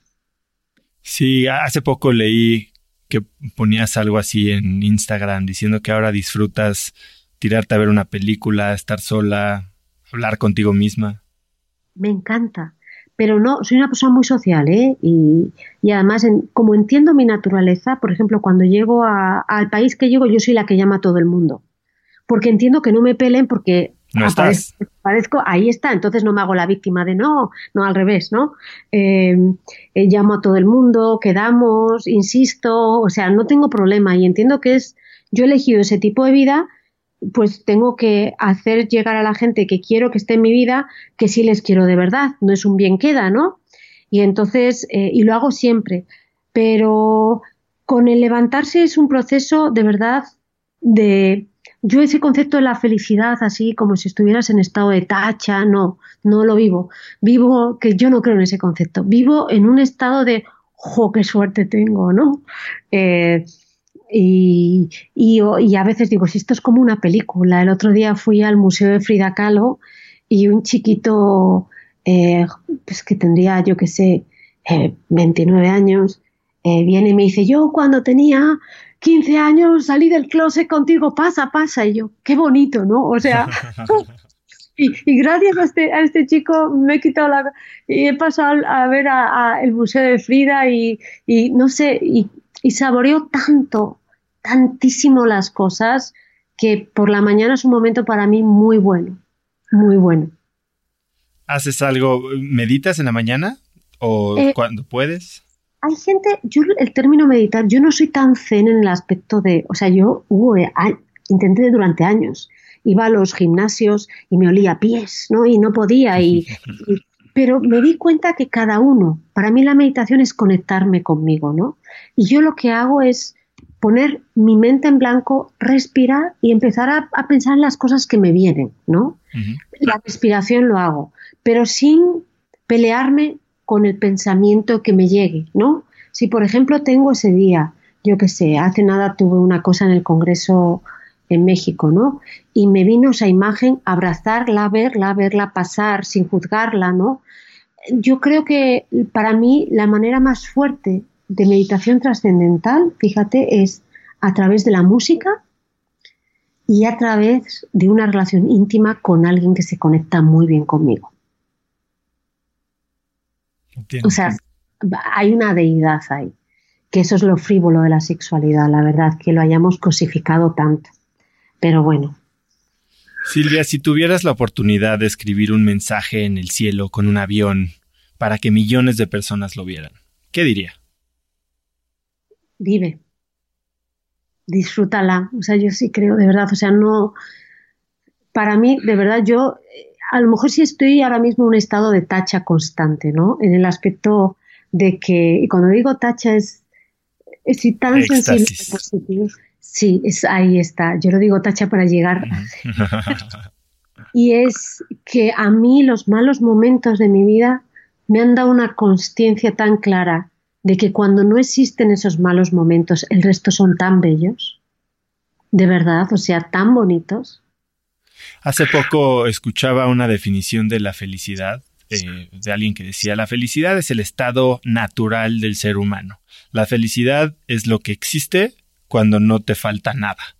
Sí, hace poco leí que ponías algo así en Instagram diciendo que ahora disfrutas tirarte a ver una película, estar sola, hablar contigo misma. Me encanta, pero no, soy una persona muy social, ¿eh? Y, además, como entiendo mi naturaleza, por ejemplo, cuando llego al país que llego, yo soy la que llama a todo el mundo. Porque entiendo que no me pelen porque no aparezco, ahí está, entonces no me hago la víctima de no, no al revés, ¿no? Eh, eh, llamo a todo el mundo, quedamos, insisto, o sea, no tengo problema y entiendo que es, yo he elegido ese tipo de vida, pues tengo que hacer llegar a la gente que quiero que esté en mi vida, que sí les quiero de verdad, no es un bien queda, ¿no? Y entonces, eh, y lo hago siempre, pero con el levantarse es un proceso de verdad de yo ese concepto de la felicidad, así como si estuvieras en estado de tacha, no, no lo vivo. Vivo, que yo no creo en ese concepto, vivo en un estado de, jo, qué suerte tengo, ¿no? Eh, y, y, a veces digo, si esto es como una película. El otro día fui al Museo de Frida Kahlo y un chiquito, eh, pues que tendría, yo qué sé, 29 eh, años, viene y me dice, yo cuando tenía 15 años salí del closet contigo, pasa, pasa. Y yo, qué bonito, ¿no? O sea, y, gracias a este, a este chico me he quitado la... Y he pasado a, ver a, el Museo de Frida y, no sé, y, y saboreo tanto, tantísimo las cosas que por la mañana es un momento para mí muy bueno, muy bueno. ¿Haces algo, meditas en la mañana o eh, cuando puedes? hay gente, yo el término meditar, yo no soy tan zen en el aspecto de, o sea, yo eh, intenté durante años, iba a los gimnasios y me olía pies, ¿no? Y no podía, y, pero me di cuenta que cada uno, para mí la meditación es conectarme conmigo, ¿no? Y yo lo que hago es poner mi mente en blanco, respirar y empezar a, pensar en las cosas que me vienen, ¿no? La respiración lo hago, pero sin pelearme con el pensamiento que me llegue, ¿no? Si, por ejemplo, tengo ese día, yo qué sé, hace nada tuve una cosa en el Congreso en México, ¿no? Y me vino esa imagen, abrazarla, verla, verla pasar sin juzgarla, ¿no? Yo creo que para mí la manera más fuerte de meditación trascendental, fíjate, es a través de la música y a través de una relación íntima con alguien que se conecta muy bien conmigo. O sea, hay una deidad ahí, que eso es lo frívolo de la sexualidad, la verdad, que lo hayamos cosificado tanto. Pero bueno. Silvia, si tuvieras la oportunidad de escribir un mensaje en el cielo con un avión para que millones de personas lo vieran, ¿qué diría? Vive. Disfrútala. O sea, yo sí creo, de verdad. O sea, no. Para mí, de verdad, yo a lo mejor sí estoy ahora mismo en un estado de tacha constante, ¿no? En el aspecto de que, y cuando digo tacha es, es tan sensible positivo. Sí, es, ahí está. Yo lo digo tacha para llegar. y es que a mí los malos momentos de mi vida me han dado una conciencia tan clara de que cuando no existen esos malos momentos, el resto son tan bellos, de verdad, o sea, tan bonitos, Hace poco escuchaba una definición de la felicidad eh, de alguien que decía, la felicidad es el estado natural del ser humano. La felicidad es lo que existe cuando no te falta nada.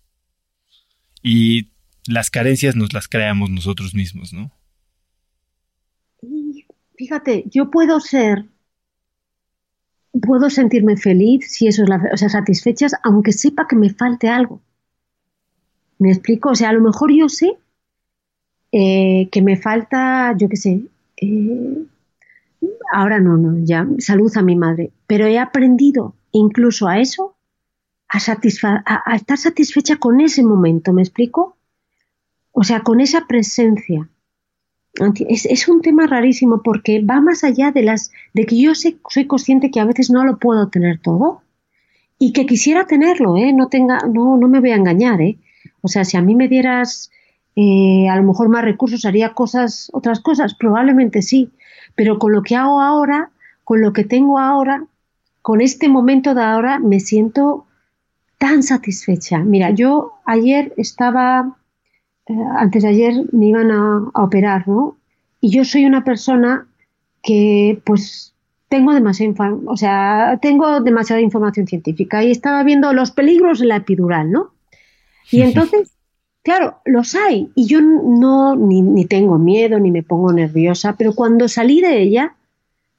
Y las carencias nos las creamos nosotros mismos, ¿no? fíjate, yo puedo ser, puedo sentirme feliz si eso es la, o sea, satisfechas, aunque sepa que me falte algo. ¿Me explico? O sea, a lo mejor yo sé eh, que me falta, yo qué sé, eh, ahora no, no, ya salud a mi madre, pero he aprendido incluso a eso, a, a, estar satisfecha con ese momento, ¿me explico? O sea, con esa presencia. Es, es, un tema rarísimo porque va más allá de las de que yo sé, soy consciente que a veces no lo puedo tener todo y que quisiera tenerlo, ¿eh? No tenga, no, no me voy a engañar, ¿eh? O sea, si a mí me dieras eh, a lo mejor más recursos, haría cosas, otras cosas, probablemente sí, pero con lo que hago ahora, con lo que tengo ahora, con este momento de ahora, me siento tan satisfecha. Mira, yo ayer estaba, eh, antes de ayer me iban a, operar, ¿no? y yo soy una persona que pues tengo demasiada, o sea, tengo demasiada información científica y estaba viendo los peligros de la epidural, ¿no? Y entonces, claro, los hay y yo no ni, ni tengo miedo ni me pongo nerviosa, pero cuando salí de ella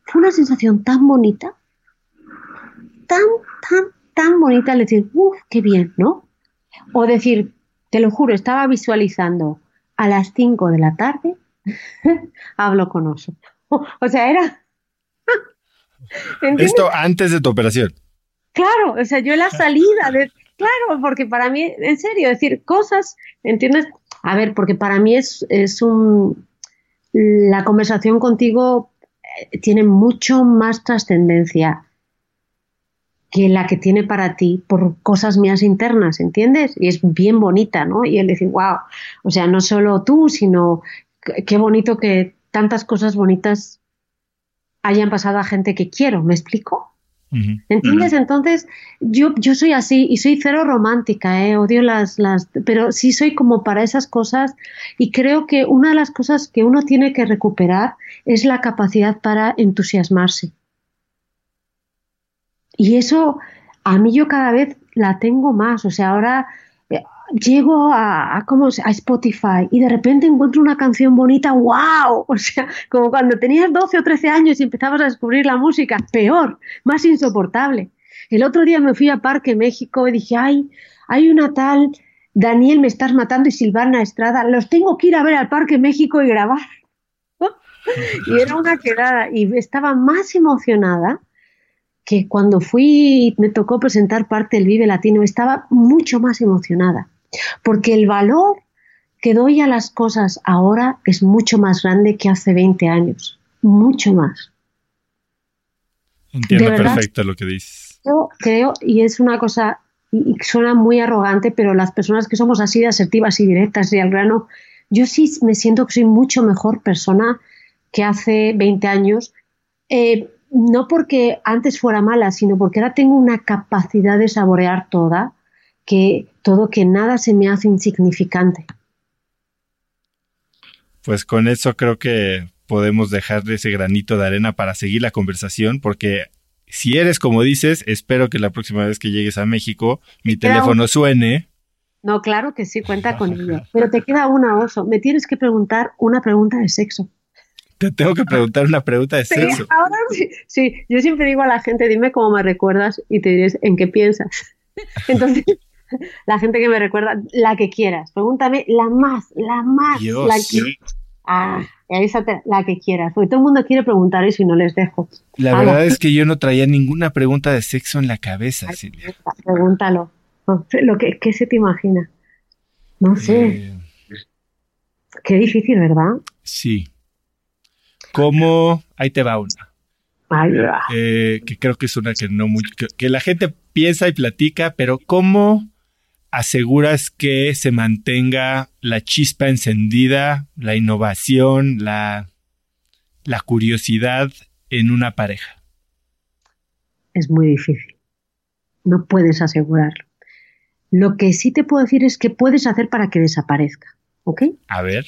fue una sensación tan bonita, tan, tan, tan bonita, al decir, uff, qué bien, ¿no? O decir, te lo juro, estaba visualizando a las 5 de la tarde, hablo con oso. O sea, era... Esto antes de tu operación. Claro, o sea, yo la salida de... Claro, porque para mí, en serio, decir cosas, ¿entiendes? A ver, porque para mí es, es un... La conversación contigo eh, tiene mucho más trascendencia que la que tiene para ti por cosas mías internas, ¿entiendes? Y es bien bonita, ¿no? Y él dice, wow, o sea, no solo tú, sino qué bonito que tantas cosas bonitas hayan pasado a gente que quiero, ¿me explico? ¿Entiendes? Entonces, yo, yo soy así y soy cero romántica, ¿eh? odio las, las, pero sí soy como para esas cosas y creo que una de las cosas que uno tiene que recuperar es la capacidad para entusiasmarse. Y eso a mí yo cada vez la tengo más. O sea, ahora eh, llego a, a, a Spotify y de repente encuentro una canción bonita, wow, o sea, como cuando tenías 12 o 13 años y empezabas a descubrir la música, peor, más insoportable. El otro día me fui a Parque México y dije, ay, hay una tal Daniel me estás matando y Silvana Estrada, los tengo que ir a ver al Parque México y grabar. y era una quedada y estaba más emocionada que cuando fui y me tocó presentar parte del Vive Latino estaba mucho más emocionada, porque el valor que doy a las cosas ahora es mucho más grande que hace 20 años, mucho más. Entiendo perfecto lo que dices. Yo creo, y es una cosa, y suena muy arrogante, pero las personas que somos así de asertivas y directas y al grano, yo sí me siento que soy mucho mejor persona que hace 20 años. Eh, no porque antes fuera mala, sino porque ahora tengo una capacidad de saborear toda, que todo que nada se me hace insignificante. Pues con eso creo que podemos dejarle ese granito de arena para seguir la conversación, porque si eres como dices, espero que la próxima vez que llegues a México mi teléfono suene. No, claro que sí, cuenta con ello. Pero te queda una oso. Me tienes que preguntar una pregunta de sexo. Te tengo que preguntar una pregunta de sexo. ahora sí, sí, yo siempre digo a la gente, dime cómo me recuerdas y te diré en qué piensas. Entonces, la gente que me recuerda, la que quieras, pregúntame la más, la más, la que... Ah, la que quieras, porque todo el mundo quiere preguntar eso y no les dejo. La verdad es que yo no traía ninguna pregunta de sexo en la cabeza, Silvia. Pregúntalo. Lo que, ¿Qué se te imagina? No sé. Eh, Qué difícil, ¿verdad? Sí. ¿Cómo? Ahí te va una. Eh, que creo que es una que no muy, que, la gente piensa y platica, pero ¿cómo aseguras que se mantenga la chispa encendida, la innovación, la, la curiosidad en una pareja? Es muy difícil. No puedes asegurarlo. Lo que sí te puedo decir es que puedes hacer para que desaparezca. ¿Ok? A ver.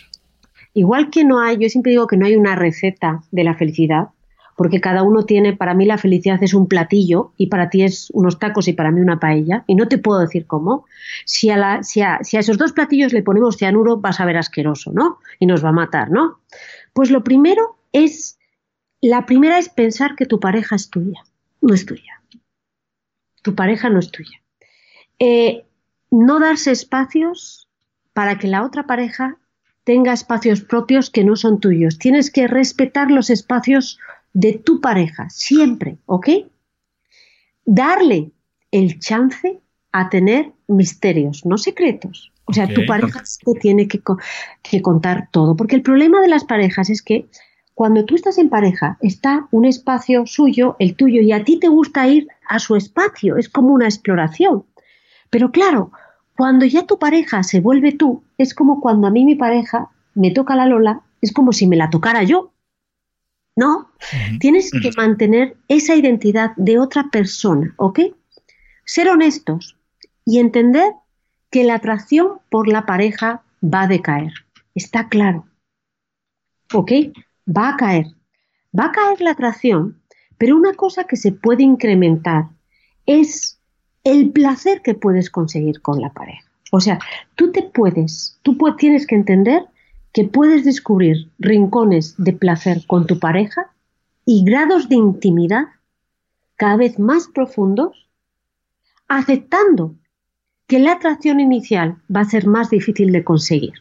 Igual que no hay, yo siempre digo que no hay una receta de la felicidad, porque cada uno tiene, para mí la felicidad es un platillo y para ti es unos tacos y para mí una paella, y no te puedo decir cómo. Si a, la, si a, si a esos dos platillos le ponemos cianuro, vas a ver asqueroso, ¿no? Y nos va a matar, ¿no? Pues lo primero es, la primera es pensar que tu pareja es tuya, no es tuya. Tu pareja no es tuya. Eh, no darse espacios para que la otra pareja tenga espacios propios que no son tuyos. Tienes que respetar los espacios de tu pareja, siempre, ¿ok? Darle el chance a tener misterios, no secretos. O sea, tu pareja te tiene que, que contar todo, porque el problema de las parejas es que cuando tú estás en pareja, está un espacio suyo, el tuyo, y a ti te gusta ir a su espacio, es como una exploración. Pero claro, cuando ya tu pareja se vuelve tú, es como cuando a mí mi pareja me toca la Lola, es como si me la tocara yo. No, tienes que mantener esa identidad de otra persona, ¿ok? Ser honestos y entender que la atracción por la pareja va a decaer. Está claro. ¿ok? Va a caer. Va a caer la atracción, pero una cosa que se puede incrementar es el placer que puedes conseguir con la pareja. O sea, tú te puedes, tú tienes que entender que puedes descubrir rincones de placer con tu pareja y grados de intimidad cada vez más profundos, aceptando que la atracción inicial va a ser más difícil de conseguir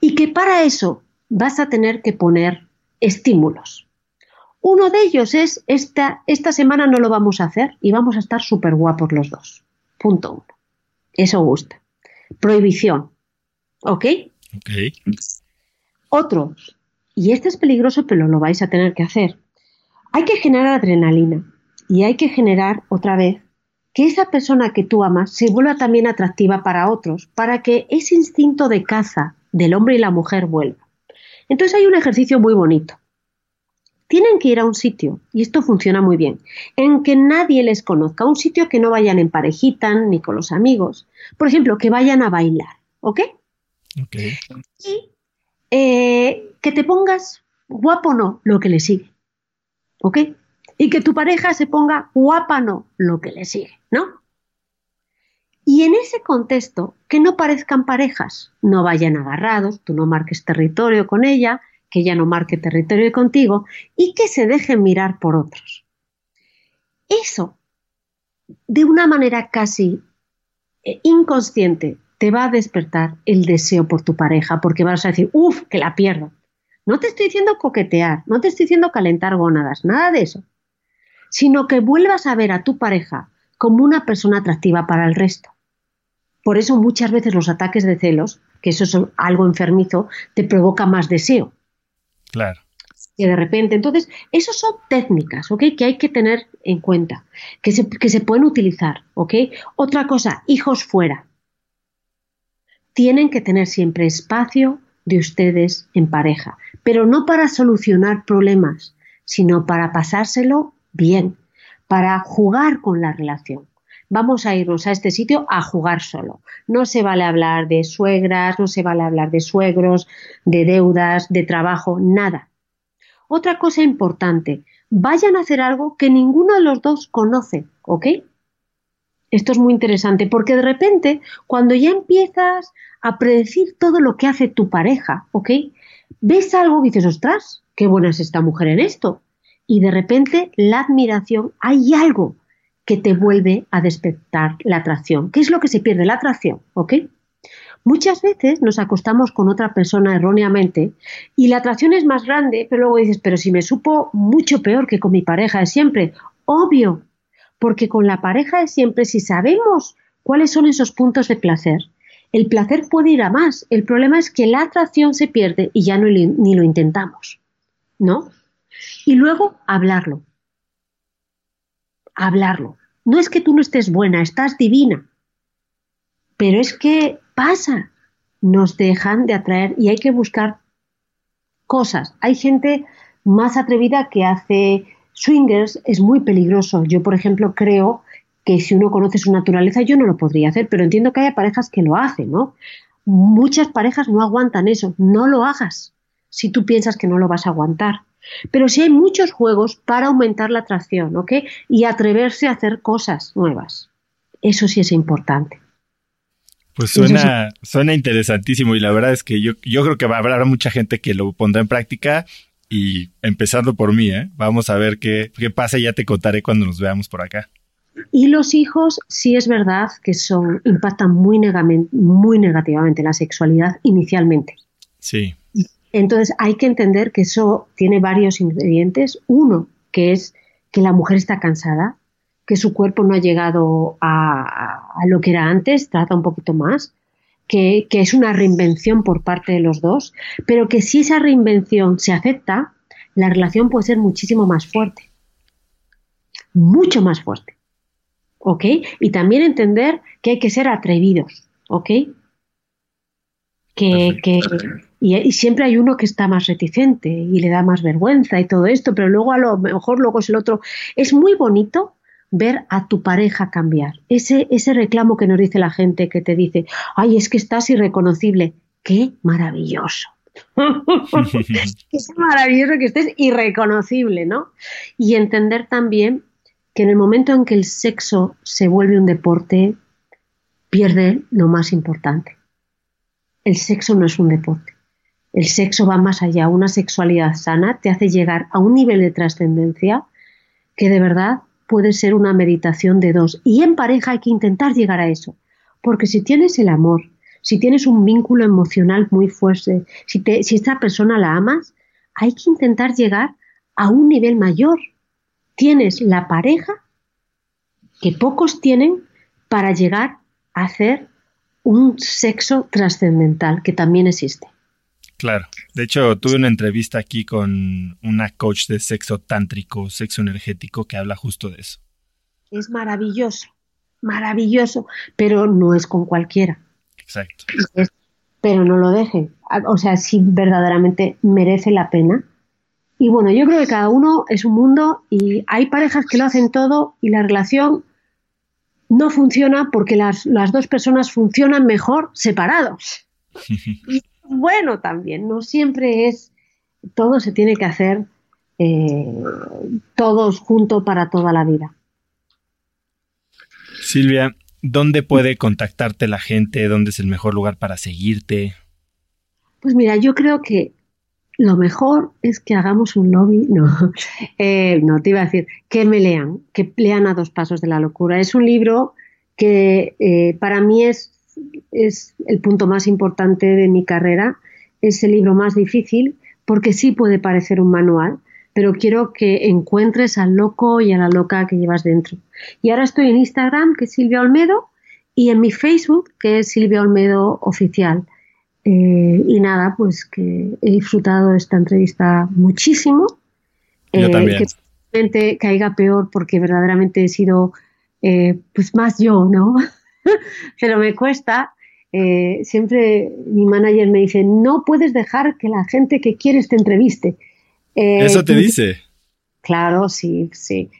y que para eso vas a tener que poner estímulos. Uno de ellos es esta, esta semana no lo vamos a hacer y vamos a estar súper guapos los dos. Punto uno. Eso gusta. Prohibición. ¿Ok? Ok. Otro, y este es peligroso, pero lo vais a tener que hacer. Hay que generar adrenalina y hay que generar otra vez que esa persona que tú amas se vuelva también atractiva para otros, para que ese instinto de caza del hombre y la mujer vuelva. Entonces hay un ejercicio muy bonito. Tienen que ir a un sitio, y esto funciona muy bien, en que nadie les conozca, un sitio que no vayan en parejita ni con los amigos. Por ejemplo, que vayan a bailar, ¿ok? Y eh, que te pongas guapo no lo que le sigue, ¿ok? Y que tu pareja se ponga guapa no lo que le sigue, ¿no? Y en ese contexto, que no parezcan parejas, no vayan agarrados, tú no marques territorio con ella, que ella no marque territorio contigo y que se dejen mirar por otros. Eso, de una manera casi eh, inconsciente, te va a despertar el deseo por tu pareja, porque vas a decir, uff, que la pierdo. No te estoy diciendo coquetear, no te estoy diciendo calentar gónadas, nada de eso, sino que vuelvas a ver a tu pareja como una persona atractiva para el resto. Por eso muchas veces los ataques de celos, que eso es algo enfermizo, te provoca más deseo. Claro. Que de repente, entonces, eso son técnicas, ¿ok? Que hay que tener en cuenta, que se, que se pueden utilizar, ¿ok? Otra cosa, hijos fuera. Tienen que tener siempre espacio de ustedes en pareja, pero no para solucionar problemas, sino para pasárselo bien, para jugar con la relación vamos a irnos a este sitio a jugar solo. No se vale hablar de suegras, no se vale hablar de suegros, de deudas, de trabajo, nada. Otra cosa importante, vayan a hacer algo que ninguno de los dos conoce, ¿ok? Esto es muy interesante porque de repente, cuando ya empiezas a predecir todo lo que hace tu pareja, ¿ok? Ves algo y dices, ostras, qué buena es esta mujer en esto. Y de repente la admiración, hay algo que te vuelve a despertar la atracción. ¿Qué es lo que se pierde? La atracción, ¿ok? Muchas veces nos acostamos con otra persona erróneamente y la atracción es más grande, pero luego dices, pero si me supo mucho peor que con mi pareja de siempre. Obvio, porque con la pareja de siempre, si sabemos cuáles son esos puntos de placer, el placer puede ir a más. El problema es que la atracción se pierde y ya ni lo intentamos, ¿no? Y luego hablarlo. Hablarlo. No es que tú no estés buena, estás divina. Pero es que pasa, nos dejan de atraer y hay que buscar cosas. Hay gente más atrevida que hace swingers, es muy peligroso. Yo, por ejemplo, creo que si uno conoce su naturaleza, yo no lo podría hacer, pero entiendo que hay parejas que lo hacen, ¿no? Muchas parejas no aguantan eso, no lo hagas si tú piensas que no lo vas a aguantar. Pero sí hay muchos juegos para aumentar la atracción, ¿ok? Y atreverse a hacer cosas nuevas. Eso sí es importante. Pues suena, suena interesantísimo y la verdad es que yo, yo creo que va a haber mucha gente que lo pondrá en práctica y empezando por mí, ¿eh? Vamos a ver qué, qué pasa y ya te contaré cuando nos veamos por acá. Y los hijos, sí es verdad que son, impactan muy, muy negativamente la sexualidad inicialmente. Sí. Entonces hay que entender que eso tiene varios ingredientes. Uno, que es que la mujer está cansada, que su cuerpo no ha llegado a, lo que era antes, trata un poquito más, que, que, es una reinvención por parte de los dos, pero que si esa reinvención se acepta, la relación puede ser muchísimo más fuerte. Mucho más fuerte. ¿Ok? Y también entender que hay que ser atrevidos. ¿Ok? Que, y, siempre hay uno que está más reticente y le da más vergüenza y todo esto, pero luego a lo mejor luego es el otro. Es muy bonito ver a tu pareja cambiar. Ese, ese reclamo que nos dice la gente que te dice, ay, es que estás irreconocible. Qué maravilloso. es maravilloso que estés irreconocible, ¿no? Y entender también que en el momento en que el sexo se vuelve un deporte, pierde lo más importante. El sexo no es un deporte. El sexo va más allá. Una sexualidad sana te hace llegar a un nivel de trascendencia que de verdad puede ser una meditación de dos. Y en pareja hay que intentar llegar a eso. Porque si tienes el amor, si tienes un vínculo emocional muy fuerte, si, si esta persona la amas, hay que intentar llegar a un nivel mayor. Tienes la pareja que pocos tienen para llegar a hacer un sexo trascendental que también existe. Claro. De hecho, tuve una entrevista aquí con una coach de sexo tántrico, sexo energético, que habla justo de eso. Es maravilloso, maravilloso, pero no es con cualquiera. Exacto. pero no lo dejen. O sea, si verdaderamente merece la pena. Y bueno, yo creo que cada uno es un mundo y hay parejas que lo hacen todo y la relación no funciona porque las, dos personas funcionan mejor separados. y bueno también, no siempre es, todo se tiene que hacer eh, todos juntos para toda la vida. Silvia, ¿dónde puede contactarte la gente? ¿Dónde es el mejor lugar para seguirte? Pues mira, yo creo que lo mejor es que hagamos un lobby, no, eh, no te iba a decir, que me lean, que lean a dos pasos de la locura. Es un libro que eh, para mí es, es el punto más importante de mi carrera, es el libro más difícil porque sí puede parecer un manual, pero quiero que encuentres al loco y a la loca que llevas dentro. Y ahora estoy en Instagram, que es Silvia Olmedo, y en mi Facebook, que es Silvia Olmedo Oficial. Eh, y nada, pues que he disfrutado esta entrevista muchísimo. Yo eh, también. Que caiga peor porque verdaderamente he sido eh, pues más yo, ¿no? Pero me cuesta. siempre mi manager me dice, no puedes dejar que la gente que quieres te entreviste. ¿Eso te dice? Claro, sí, sí.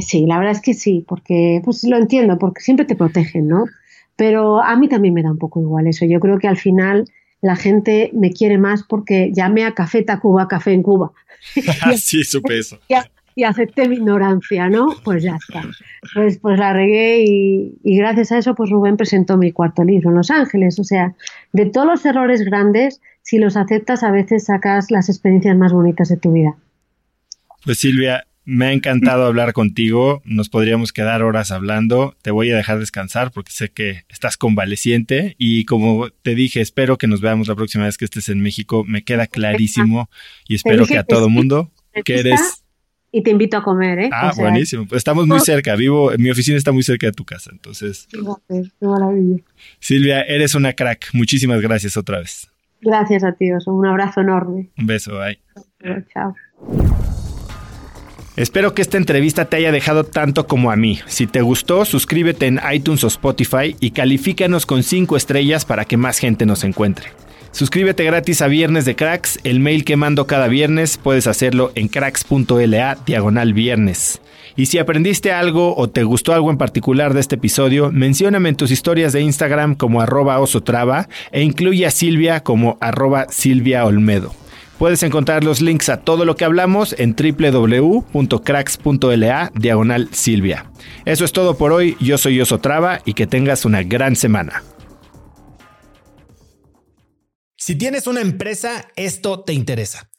sí, la verdad es que sí, porque pues lo entiendo, porque siempre te protegen, ¿no? Pero a mí también me da un poco igual eso. Yo creo que al final la gente me quiere más porque llamé a Café Tacuba, Café en Cuba. sí, supe eso. Y, acepté mi ignorancia, ¿no? Pues ya está. Pues, pues la regué y, y, gracias a eso pues Rubén presentó mi cuarto libro en Los Ángeles. O sea, de todos los errores grandes, si los aceptas a veces sacas las experiencias más bonitas de tu vida. Pues Silvia, me ha encantado hablar contigo. Nos podríamos quedar horas hablando. Te voy a dejar descansar porque sé que estás convaleciente y como te dije, espero que nos veamos la próxima vez que estés en México. Me queda clarísimo y espero que a todo mundo que eres y te invito a comer, ¿eh? Ah, buenísimo. Pues estamos muy cerca. Vivo, mi oficina está muy cerca de tu casa, entonces. Qué maravilla. Silvia, eres una crack. Muchísimas gracias otra vez. Gracias a ti, Un abrazo enorme. Un beso, bye. Chao. Espero que esta entrevista te haya dejado tanto como a mí. Si te gustó, suscríbete en iTunes o Spotify y califícanos con 5 estrellas para que más gente nos encuentre. Suscríbete gratis a Viernes de Cracks, el mail que mando cada viernes puedes hacerlo en cracks.la diagonal viernes. Y si aprendiste algo o te gustó algo en particular de este episodio, mencióname en tus historias de Instagram como arroba osotrava e incluye a Silvia como arroba Silvia Olmedo. Puedes encontrar los links a todo lo que hablamos en www.cracks.la diagonal Silvia. Eso es todo por hoy, yo soy Osotrava y que tengas una gran semana. Si tienes una empresa, esto te interesa.